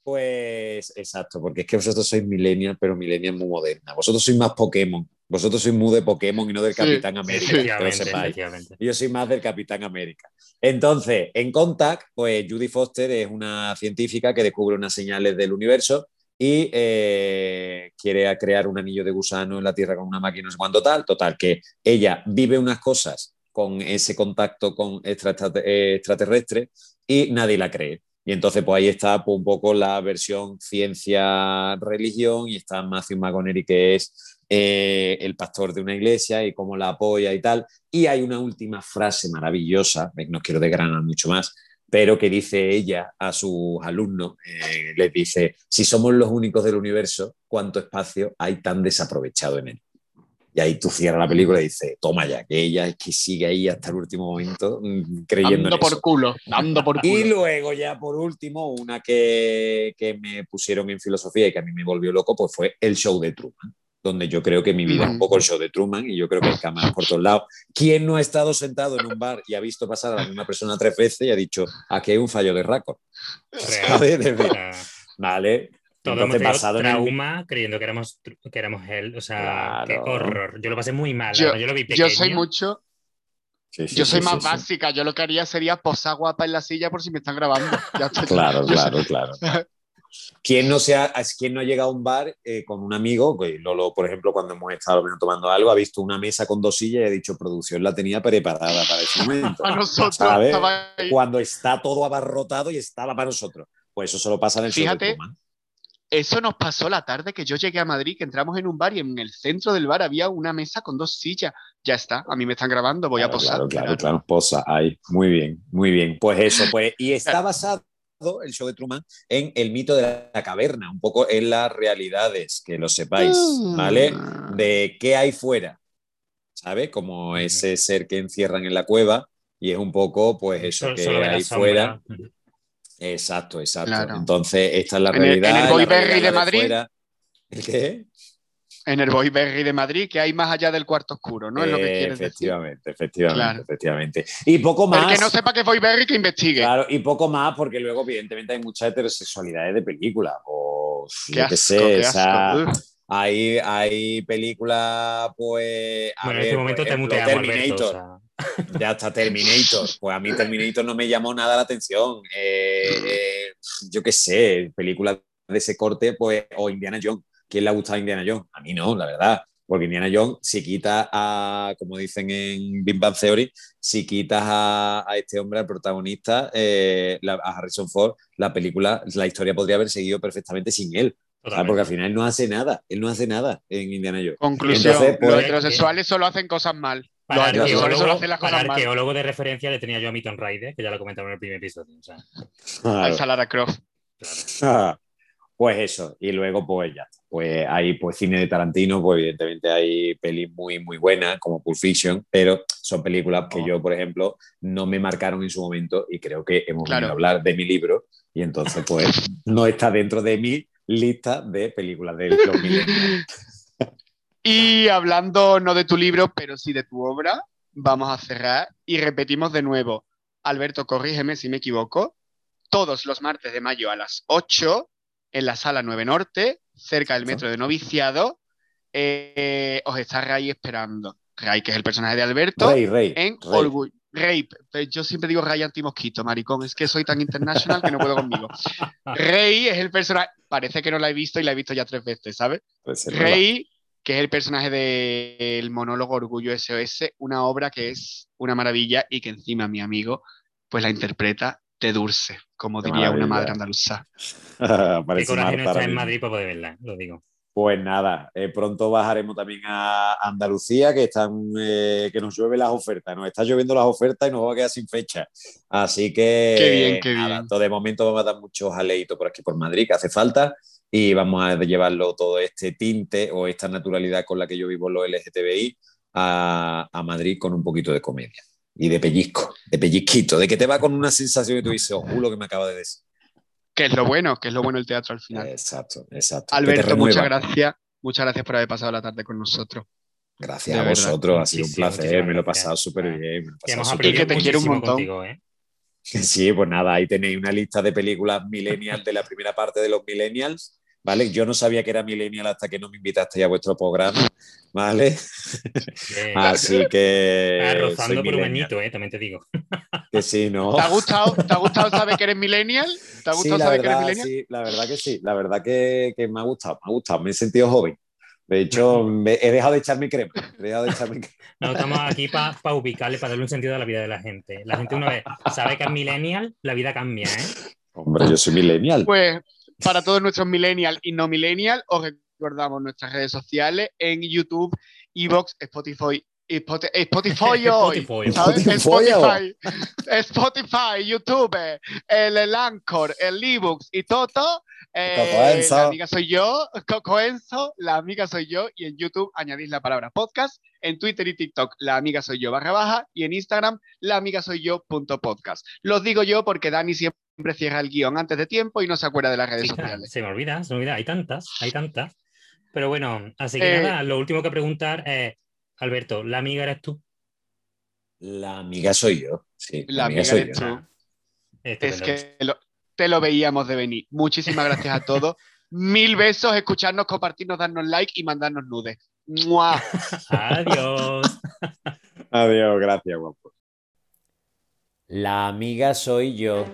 [SPEAKER 4] pues exacto, porque es que vosotros sois millennials, pero millennials muy moderna. Vosotros sois más Pokémon. Vosotros sois muy de Pokémon y no del
[SPEAKER 2] Sí,
[SPEAKER 4] Capitán América, que lo
[SPEAKER 3] Efectivamente,
[SPEAKER 4] sepáis.
[SPEAKER 3] efectivamente.
[SPEAKER 4] Yo soy más del Capitán América. Entonces, en Contact, pues Judy Foster es una científica que descubre unas señales del universo y eh, quiere crear un anillo de gusano en la Tierra con una máquina, no sé cuánto tal. Total, que ella vive unas cosas con ese contacto con extra- extra- extraterrestres y nadie la cree. Y entonces, pues ahí está pues, un poco la versión ciencia-religión y está Matthew McConaughey, que es eh, el pastor de una iglesia y cómo la apoya y tal. Y hay una última frase maravillosa, no quiero desgranar mucho más, pero que dice ella a sus alumnos, eh, les dice, si somos los únicos del universo, ¿cuánto espacio hay tan desaprovechado en él? Y ahí tú cierras la película y dices, toma ya, que ella es que sigue ahí hasta el último momento mm, creyendo
[SPEAKER 2] Dando
[SPEAKER 4] en
[SPEAKER 2] por
[SPEAKER 4] eso.
[SPEAKER 2] culo, dando por
[SPEAKER 4] Y
[SPEAKER 2] culo.
[SPEAKER 4] luego ya por último, una que, que me pusieron en filosofía y que a mí me volvió loco, pues fue el show de Truman, donde yo creo que mi vida es un
[SPEAKER 2] Mm.
[SPEAKER 4] poco el show de Truman y yo creo que hay cámaras por todos lados. ¿Quién no ha estado sentado en un bar y ha visto pasar a la misma persona tres veces y ha dicho, aquí hay un fallo de récord?
[SPEAKER 3] Real.
[SPEAKER 4] ¿Sabes? De-
[SPEAKER 3] O sea,
[SPEAKER 4] Vale.
[SPEAKER 3] Todos hemos
[SPEAKER 4] Entonces,
[SPEAKER 3] tenido
[SPEAKER 4] basado en el-
[SPEAKER 3] trauma creyendo que éramos, que éramos él. O sea, qué horror. Yo lo pasé muy mal.
[SPEAKER 2] Yo-
[SPEAKER 3] Yo, lo vi pequeño.
[SPEAKER 2] Yo soy mucho,
[SPEAKER 4] Sí, sí,
[SPEAKER 2] yo soy
[SPEAKER 4] sí,
[SPEAKER 2] más
[SPEAKER 4] sí, sí.
[SPEAKER 2] básica. Yo lo que haría sería posar guapa en la silla por si me están grabando. Ya.
[SPEAKER 4] Claro, claro, claro. ¿Quién no, se ha, ¿Quién no ha llegado a un bar eh, con un amigo? Que Lolo, por ejemplo, cuando hemos estado tomando algo, ha visto una mesa con dos sillas y ha dicho, producción la tenía preparada para ese momento.
[SPEAKER 2] A nosotros.
[SPEAKER 4] Cuando está todo abarrotado y estaba para nosotros. Pues eso solo pasa en el show de
[SPEAKER 2] Fíjate,
[SPEAKER 4] Truman.
[SPEAKER 2] Eso nos pasó la tarde que yo llegué a Madrid, que entramos en un bar y en el centro del bar había una mesa con dos sillas. Ya está, a mí me están grabando, voy a posar.
[SPEAKER 4] Claro, claro, claro, posa ahí. Muy bien, muy bien. Pues eso, pues. Y está basado el show de Truman en el mito de la caverna, un poco en las realidades, que lo sepáis, ¿vale?
[SPEAKER 2] Ah.
[SPEAKER 4] De qué hay fuera, ¿sabes? Como ese ser que encierran en la cueva y es un poco, pues eso,
[SPEAKER 3] Solo-
[SPEAKER 4] que hay
[SPEAKER 3] sombra.
[SPEAKER 4] fuera. Exacto, exacto.
[SPEAKER 2] Claro.
[SPEAKER 4] Entonces, esta es la
[SPEAKER 2] En el- en el
[SPEAKER 4] realidad. la
[SPEAKER 2] Boy Berry
[SPEAKER 4] realidad
[SPEAKER 2] de Madrid.
[SPEAKER 4] ¿El qué?
[SPEAKER 2] En el Boy Berry de Madrid, que hay más allá del cuarto oscuro, ¿no? Es lo que
[SPEAKER 4] Eh,
[SPEAKER 2] quieres decir.
[SPEAKER 4] efectivamente, efectivamente,
[SPEAKER 2] Claro.
[SPEAKER 4] efectivamente. Y poco más.
[SPEAKER 2] El que no sepa que es Boy Berry, que investigue.
[SPEAKER 4] Claro, y poco más, porque luego, evidentemente, hay mucha heterosexualidad de películas. O
[SPEAKER 2] Qué
[SPEAKER 4] yo qué sé,
[SPEAKER 2] qué
[SPEAKER 4] o sea,
[SPEAKER 2] asco. Ugh.
[SPEAKER 4] hay, hay películas, pues. a
[SPEAKER 3] Bueno, en este momento te
[SPEAKER 4] ejemplo,
[SPEAKER 3] muteamos, Alberto. O sea.
[SPEAKER 4] Ya está Terminator. Pues a mí Terminator no me llamó nada la atención. Eh, eh, yo qué sé, películas de ese corte, pues, o Indiana Jones. ¿Quién le ha gustado Indiana Jones? A mí no, la verdad. Porque Indiana Jones, si quitas a, como dicen en Big Bang Theory, si quitas a, a este hombre, al protagonista, eh, la- a Harrison Ford, la película, la historia podría haber seguido perfectamente sin él. Porque al final él no hace nada. Él no hace nada en Indiana Jones.
[SPEAKER 2] Conclusión,
[SPEAKER 4] Entonces, pues-
[SPEAKER 2] los heterosexuales solo hacen cosas mal.
[SPEAKER 3] Para
[SPEAKER 2] solo
[SPEAKER 3] arqueólogo, para de referencia le tenía yo a Milton Rider, que ya lo comentamos en el primer episodio. o sea,
[SPEAKER 2] A esa Lara Croft.
[SPEAKER 3] claro.
[SPEAKER 4] Pues eso, y luego pues ya, pues hay pues cine de Tarantino, pues evidentemente hay pelis muy muy buenas como Pulp Fiction, pero son películas que
[SPEAKER 2] Oh.
[SPEAKER 4] yo, por ejemplo, no me marcaron en su momento y creo que hemos
[SPEAKER 2] Claro.
[SPEAKER 4] venido a hablar de mi libro y entonces pues no está dentro de mi lista de películas de los millennials.
[SPEAKER 2] Y hablando no de tu libro, pero sí de tu obra, vamos a cerrar y repetimos de nuevo. Alberto, corrígeme si me equivoco. Todos los martes de mayo a las 8 en la sala 9 Norte, cerca del metro de Noviciado, eh, os está Ray esperando. Ray, que es el personaje de Alberto,
[SPEAKER 4] Rey, Rey.
[SPEAKER 2] en
[SPEAKER 4] Rey.
[SPEAKER 2] Orgullo. Rape. Pues Yo siempre digo Ray antimosquito, maricón. Es que soy tan international que no puedo conmigo. Rey es el personaje. Parece que no la he visto y la he visto ya tres veces, ¿sabes?
[SPEAKER 4] Pues.
[SPEAKER 2] Rey, que es el personaje del monólogo Orgullo SOS, una obra que es una maravilla y que encima mi amigo pues la interpreta de dulce, como
[SPEAKER 4] Qué
[SPEAKER 2] diría una madre andaluza.
[SPEAKER 3] Qué coraje no está en. Madrid para poder verla, lo digo.
[SPEAKER 4] Pues nada, eh, pronto bajaremos también a Andalucía, que están, eh, que nos llueve las ofertas, nos está lloviendo las ofertas y nos va a quedar sin fecha. Así que
[SPEAKER 2] Qué bien, qué
[SPEAKER 4] nada,
[SPEAKER 2] bien.
[SPEAKER 4] todo de momento vamos a dar muchos aleitos por aquí por Madrid, que hace falta, y vamos a llevarlo todo este tinte o esta naturalidad con la que yo vivo los LGTBI a, a Madrid con un poquito de comedia y de pellizco, de pellizquito, de que te va con una sensación que tú dices, oh, lo que me acaba de decir.
[SPEAKER 2] Que es lo bueno, que es lo bueno el teatro al final.
[SPEAKER 4] Exacto, exacto.
[SPEAKER 2] Alberto, muchas gracias. Muchas gracias por haber pasado la tarde con nosotros.
[SPEAKER 4] Gracias
[SPEAKER 2] De
[SPEAKER 4] a
[SPEAKER 2] verdad,
[SPEAKER 4] vosotros, ha sido un placer, me lo he pasado súper bien. me lo he
[SPEAKER 3] Que
[SPEAKER 4] pasado
[SPEAKER 2] te quiero un montón.
[SPEAKER 3] contigo, ¿eh?
[SPEAKER 4] Sí, pues nada, ahí tenéis una lista de películas millennials de la primera parte de los millennials, ¿vale? Yo no sabía que era millennial hasta que no me invitasteis a vuestro programa, ¿vale? Así que...
[SPEAKER 3] Ah, rozando por un añito, ¿eh? También te digo.
[SPEAKER 4] Que sí, ¿no?
[SPEAKER 2] ¿Te ha gustado, ¿te ha gustado saber que eres millennial? ¿Te ha
[SPEAKER 4] Sí,
[SPEAKER 2] gustado
[SPEAKER 4] la
[SPEAKER 2] saber que eres
[SPEAKER 4] verdad,
[SPEAKER 2] millennial?
[SPEAKER 4] sí, la verdad que sí, la verdad que, que me ha gustado, me ha gustado, me he sentido joven. De hecho, me- he dejado de echarme crema, he dejado de echarme crema.
[SPEAKER 3] No, estamos aquí para ubicarle, para darle un sentido a la vida de la gente. La gente una vez sabe que es millennial, la vida cambia, ¿eh?
[SPEAKER 4] Hombre, yo soy millennial.
[SPEAKER 2] Pues para todos nuestros millennial y no millennial, os recordamos nuestras redes sociales en YouTube, Evox, Spotify. Spoti- Spotify hoy,
[SPEAKER 3] Spotify.
[SPEAKER 2] ¿sabes?
[SPEAKER 4] Spotify.
[SPEAKER 2] YouTube, el, el Anchor, el ebooks y todo. eh, la amiga soy yo, Cocoenzo, la amiga soy yo, y en YouTube añadís la palabra podcast, en Twitter y TikTok la amiga soy yo barra baja, y en Instagram la amiga soy yo punto podcast. Los digo yo porque Dani siempre cierra el guion antes de tiempo y no se acuerda de las redes sociales.
[SPEAKER 3] se me olvida, se me olvida. Hay tantas, hay tantas. Pero bueno, así que
[SPEAKER 2] Eh,
[SPEAKER 3] nada, lo último que preguntar es, Alberto, ¿la amiga eres tú?
[SPEAKER 4] La amiga soy yo, sí,
[SPEAKER 2] La amiga
[SPEAKER 4] soy
[SPEAKER 2] eres
[SPEAKER 4] yo.
[SPEAKER 2] tú. Es que lo- te lo veíamos de venir. Muchísimas gracias a todos. Mil besos, escucharnos, compartirnos, darnos like y mandarnos nudes. ¡Mua!
[SPEAKER 3] Adiós.
[SPEAKER 4] Adiós, gracias, guapo.
[SPEAKER 1] La amiga soy yo.